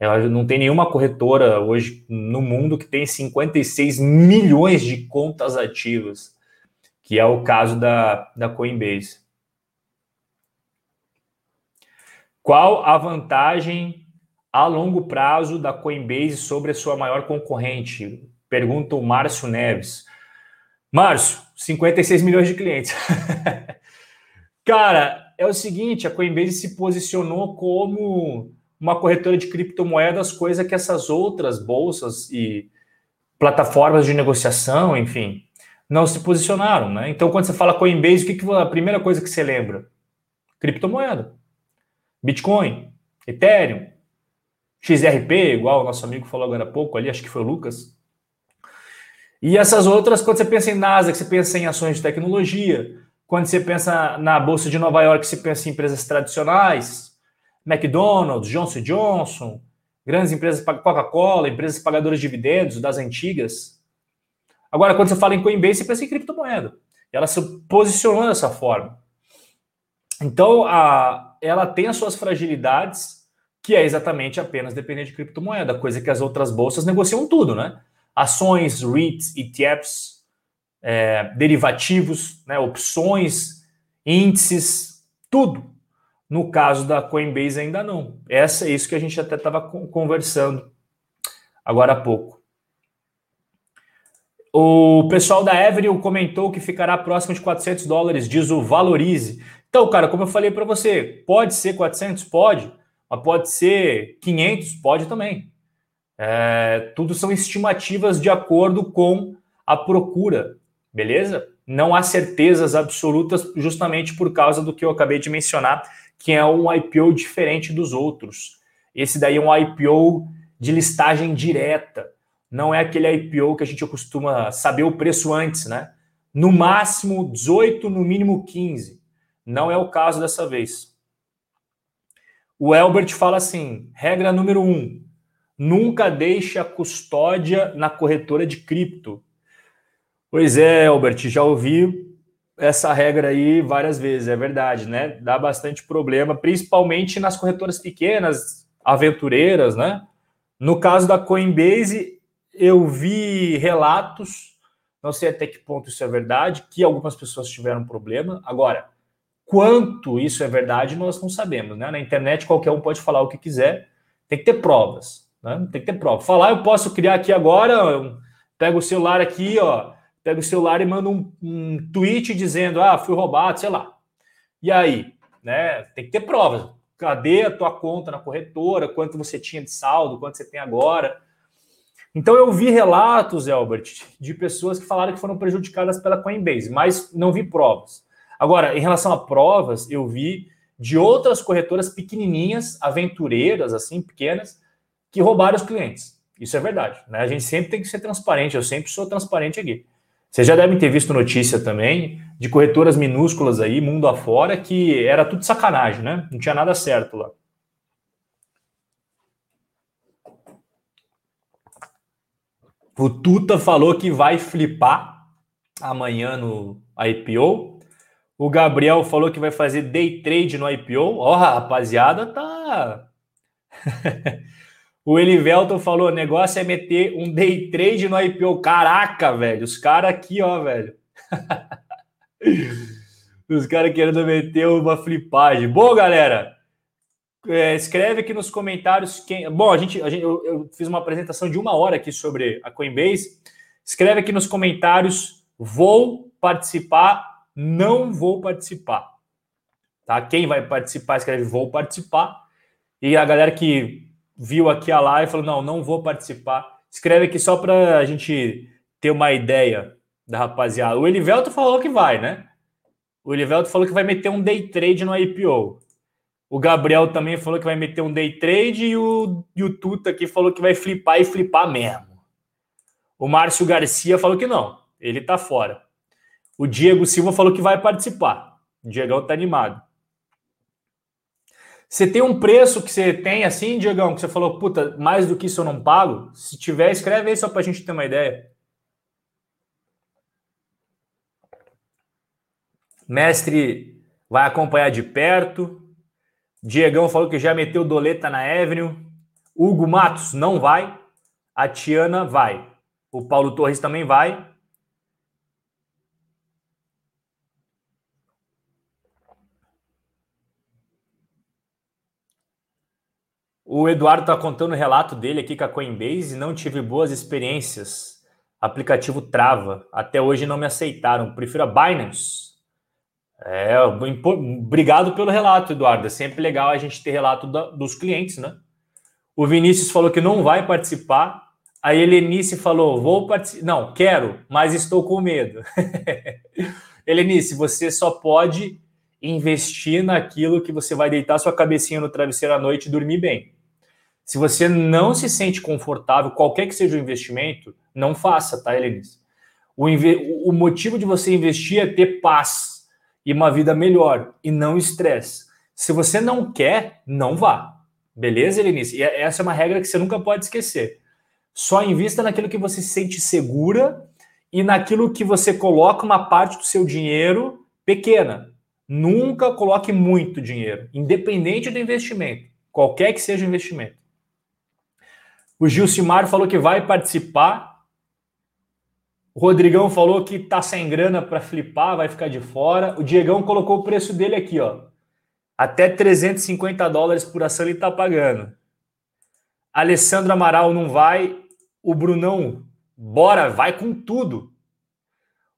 Ela não tem nenhuma corretora hoje no mundo que tem 56 milhões de contas ativas, que é o caso da, da Coinbase. Qual a vantagem a longo prazo da Coinbase sobre a sua maior concorrente? Pergunta o Márcio Neves. Márcio, 56 milhões de clientes. (laughs) Cara, é o seguinte, a Coinbase se posicionou como uma corretora de criptomoedas, coisa que essas outras bolsas e plataformas de negociação, enfim, não se posicionaram, né? Então, quando você fala Coinbase, o que, que a primeira coisa que você lembra? Criptomoeda. Bitcoin, Ethereum, XRP, igual o nosso amigo falou agora há pouco ali, acho que foi o Lucas. E essas outras, quando você pensa em NASA, que você pensa em ações de tecnologia, quando você pensa na Bolsa de Nova York, você pensa em empresas tradicionais, McDonald's, Johnson Johnson, grandes empresas, Coca-Cola, empresas pagadoras de dividendos das antigas. Agora, quando você fala em Coinbase, você pensa em criptomoeda. E ela se posicionou dessa forma. Então, a, ela tem as suas fragilidades, que é exatamente apenas depender de criptomoeda, coisa que as outras bolsas negociam tudo, né? Ações, REITs, ETFs, é, derivativos, né, opções, índices, tudo. No caso da Coinbase ainda não. Essa é isso que a gente até estava conversando agora há pouco. O pessoal da Avenue comentou que ficará próximo de 400 dólares, diz o Valorize. Então, cara, como eu falei para você, pode ser 400? Pode. Mas pode ser 500, pode também. É, tudo são estimativas de acordo com a procura, beleza? Não há certezas absolutas, justamente por causa do que eu acabei de mencionar, que é um IPO diferente dos outros. Esse daí é um IPO de listagem direta, não é aquele IPO que a gente costuma saber o preço antes, né? No máximo 18, no mínimo 15. Não é o caso dessa vez. O Elbert fala assim: regra número um, nunca deixe a custódia na corretora de cripto. Pois é, Elbert, já ouvi essa regra aí várias vezes, é verdade, né? Dá bastante problema, principalmente nas corretoras pequenas, aventureiras, né? No caso da Coinbase, eu vi relatos Não sei até que ponto isso é verdade, que algumas pessoas tiveram problema. Agora, quanto isso é verdade, nós não sabemos. Né? Na internet, qualquer um pode falar o que quiser, tem que ter provas. Né? Tem que ter prova. Falar, eu posso criar aqui agora, pego o celular aqui, ó, pego o celular e mando um, um tweet dizendo, ah, fui roubado, sei lá. E aí, né? Tem que ter provas. Cadê a tua conta na corretora? Quanto você tinha de saldo? Quanto você tem agora? Então eu vi relatos, Elbert, de pessoas que falaram que foram prejudicadas pela Coinbase, mas não vi provas. Agora, em relação a provas, eu vi de outras corretoras pequenininhas, aventureiras, assim, pequenas, que roubaram os clientes. Isso é verdade. Né? A gente sempre tem que ser transparente. Eu sempre sou transparente aqui. Vocês já devem ter visto notícia também de corretoras minúsculas aí, mundo afora, que era tudo sacanagem, né? Não tinha nada certo lá. O Tuta falou que vai flipar amanhã no IPO. O Gabriel falou que vai fazer day trade no IPO. Ó, oh, rapaziada, tá. (laughs) O Elivelton falou: negócio é meter um day trade no IPO. Caraca, velho. Os caras aqui, ó, velho. (laughs) Os caras querendo meter uma flipagem. Bom, galera, é, escreve aqui nos comentários quem. Bom, a gente, a gente eu, eu, fiz uma apresentação de uma hora aqui sobre a Coinbase. Escreve aqui nos comentários: vou participar, não vou participar. Tá? Quem vai participar, escreve vou participar. E a galera que viu aqui a live e falou: não, não vou participar. Escreve aqui só para a gente ter uma ideia da rapaziada. O Elivelto falou que vai, né? O Elivelto falou que vai meter um day trade no IPO. O Gabriel também falou que vai meter um day trade e o, e o Tuta aqui falou que vai flipar e flipar mesmo. O Márcio Garcia falou que não, ele tá fora. O Diego Silva falou que vai participar. O Diegão tá animado. Você tem um preço que você tem assim, Diegão, que você falou, puta, mais do que isso eu não pago? Se tiver, escreve aí só para a gente ter uma ideia. Mestre vai acompanhar de perto. Diegão falou que já meteu doleta na Avenue. Hugo Matos não vai. A Tiana vai. O Paulo Torres também vai. O Eduardo está contando o relato dele aqui com a Coinbase. Não tive boas experiências. Aplicativo trava. Até hoje não me aceitaram. Prefiro a Binance. É, obrigado pelo relato, Eduardo. É sempre legal a gente ter relato da, dos clientes, né? O Vinícius falou que não vai participar. A Helenice falou: vou participar. Não, quero, mas estou com medo. (laughs) Helenice, você só pode investir naquilo que você vai deitar sua cabecinha no travesseiro à noite e dormir bem. Se você não se sente confortável, qualquer que seja o investimento, não faça, tá, Helenis? O, o motivo de você investir é ter paz e uma vida melhor e não estresse. Se você não quer, não vá. Beleza, Helenice? E é, essa é uma regra que você nunca pode esquecer. Só invista naquilo que você se sente segura e naquilo que você coloca uma parte do seu dinheiro pequena. Nunca coloque muito dinheiro, independente do investimento, qualquer que seja o investimento. O Gilcimar falou que vai participar. O Rodrigão falou que tá sem grana para flipar, vai ficar de fora. O Diegão colocou o preço dele aqui, ó. Até 350 dólares por ação ele tá pagando. Alessandro Amaral não vai. O Brunão, bora, vai com tudo.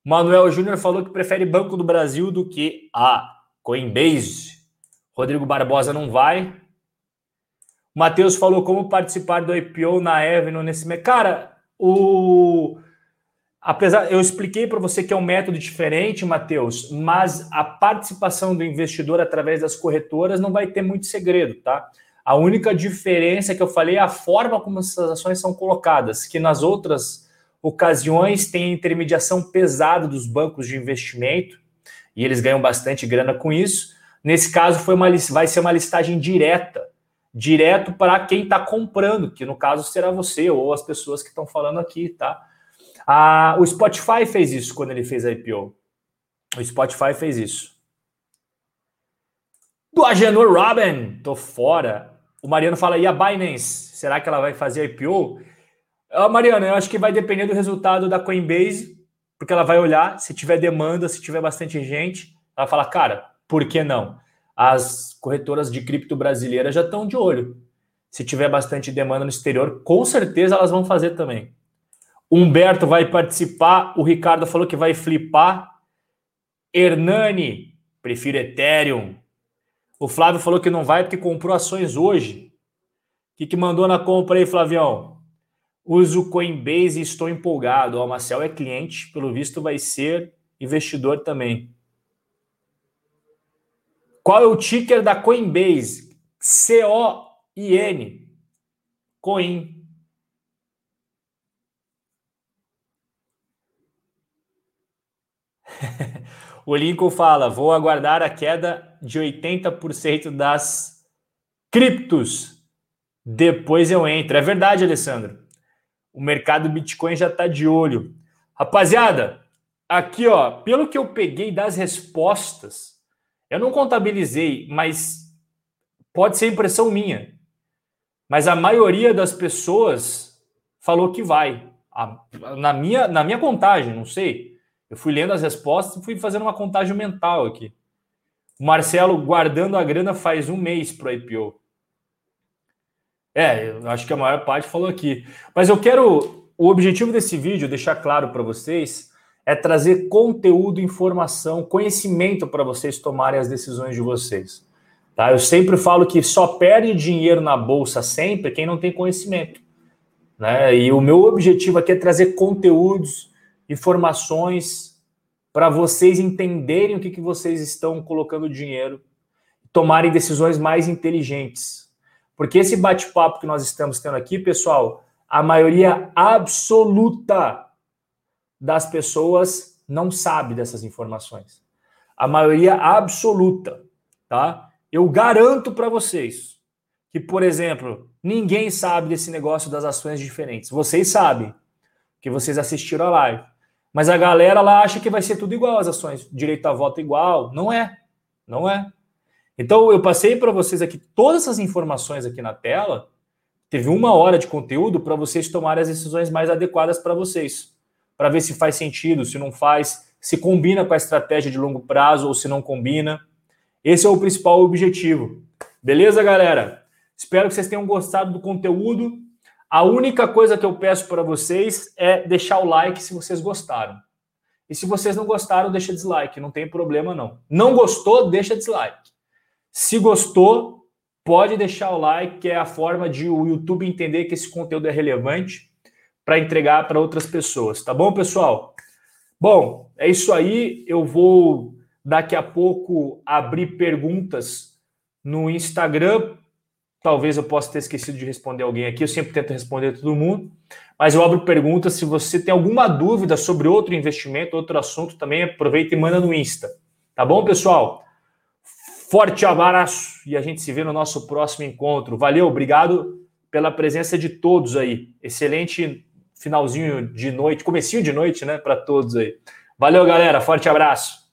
Manuel Júnior falou que prefere Banco do Brasil do que a Coinbase. Rodrigo Barbosa não vai. Matheus falou como participar do IPO na Avenue nesse mês. Cara, o apesar eu expliquei para você que é um método diferente, Matheus, mas a participação do investidor através das corretoras não vai ter muito segredo, tá? A única diferença que eu falei é a forma como essas ações são colocadas, que nas outras ocasiões tem intermediação pesada dos bancos de investimento e eles ganham bastante grana com isso. Nesse caso foi uma vai ser uma listagem direta direto para quem está comprando, que no caso será você ou as pessoas que estão falando aqui, tá? Ah, o Spotify fez isso quando ele fez a IPO. O Spotify fez isso. Do Agenor Robin, tô fora. O Mariano fala, e a Binance? Será que ela vai fazer a IPO? Ah, Mariano, eu acho que vai depender do resultado da Coinbase porque ela vai olhar, se tiver demanda, se tiver bastante gente, ela fala, cara, por que não? As corretoras de cripto brasileiras já estão de olho. Se tiver bastante demanda no exterior, com certeza elas vão fazer também. Humberto vai participar, o Ricardo falou que vai flipar. Hernani, prefiro Ethereum. O Flávio falou que não vai porque comprou ações hoje. O que, que mandou na compra aí, Flavião? Uso Coinbase e estou empolgado. O Marcel é cliente, pelo visto vai ser investidor também. Qual é o ticker da Coinbase? C-O-I-N. Coin. (laughs) o Lincoln fala: vou aguardar a queda de 80% das criptos. Depois eu entro. É verdade, Alessandro. O mercado Bitcoin já está de olho. Rapaziada, aqui ó, pelo que eu peguei das respostas, eu não contabilizei, mas pode ser impressão minha. Mas a maioria das pessoas falou que vai. na, minha, na minha contagem, não sei. Eu fui lendo as respostas e fui fazendo uma contagem mental aqui. O Marcelo guardando a grana faz um mês para o IPO. É, eu acho que a maior parte falou aqui. Mas eu quero. O objetivo desse vídeo, deixar claro para vocês, é trazer conteúdo, informação, conhecimento para vocês tomarem as decisões de vocês. Tá? Eu sempre falo que só perde dinheiro na bolsa sempre quem não tem conhecimento. Né? E o meu objetivo aqui é trazer conteúdos, informações para vocês entenderem o que, que vocês estão colocando dinheiro, tomarem decisões mais inteligentes. Porque esse bate-papo que nós estamos tendo aqui, pessoal, a maioria absoluta das pessoas não sabe dessas informações. A maioria absoluta, tá? Eu garanto para vocês que, por exemplo, ninguém sabe desse negócio das ações diferentes. Vocês sabem, que vocês assistiram a live. Mas a galera lá acha que vai ser tudo igual as ações, direito a voto igual. Não é. Não é. Então, eu passei para vocês aqui todas essas informações aqui na tela. Teve uma hora de conteúdo para vocês tomarem as decisões mais adequadas para vocês, para ver se faz sentido, se não faz, se combina com a estratégia de longo prazo ou se não combina. Esse é o principal objetivo. Beleza, galera? Espero que vocês tenham gostado do conteúdo. A única coisa que eu peço para vocês é deixar o like se vocês gostaram. E se vocês não gostaram, deixa dislike, não tem problema não. Não gostou, deixa dislike. Se gostou, pode deixar o like, que é a forma de o YouTube entender que esse conteúdo é relevante para entregar para outras pessoas, tá bom, pessoal? Bom, é isso aí. Eu vou daqui a pouco abrir perguntas no Instagram. Talvez eu possa ter esquecido de responder alguém aqui. Eu sempre tento responder todo mundo, mas eu abro perguntas. Se você tem alguma dúvida sobre outro investimento, outro assunto, também aproveita e manda no Insta. Tá bom, pessoal? Forte abraço e a gente se vê no nosso próximo encontro. Valeu, obrigado pela presença de todos aí. Excelente finalzinho de noite, comecinho de noite, né, para todos aí. Valeu, galera. Forte abraço.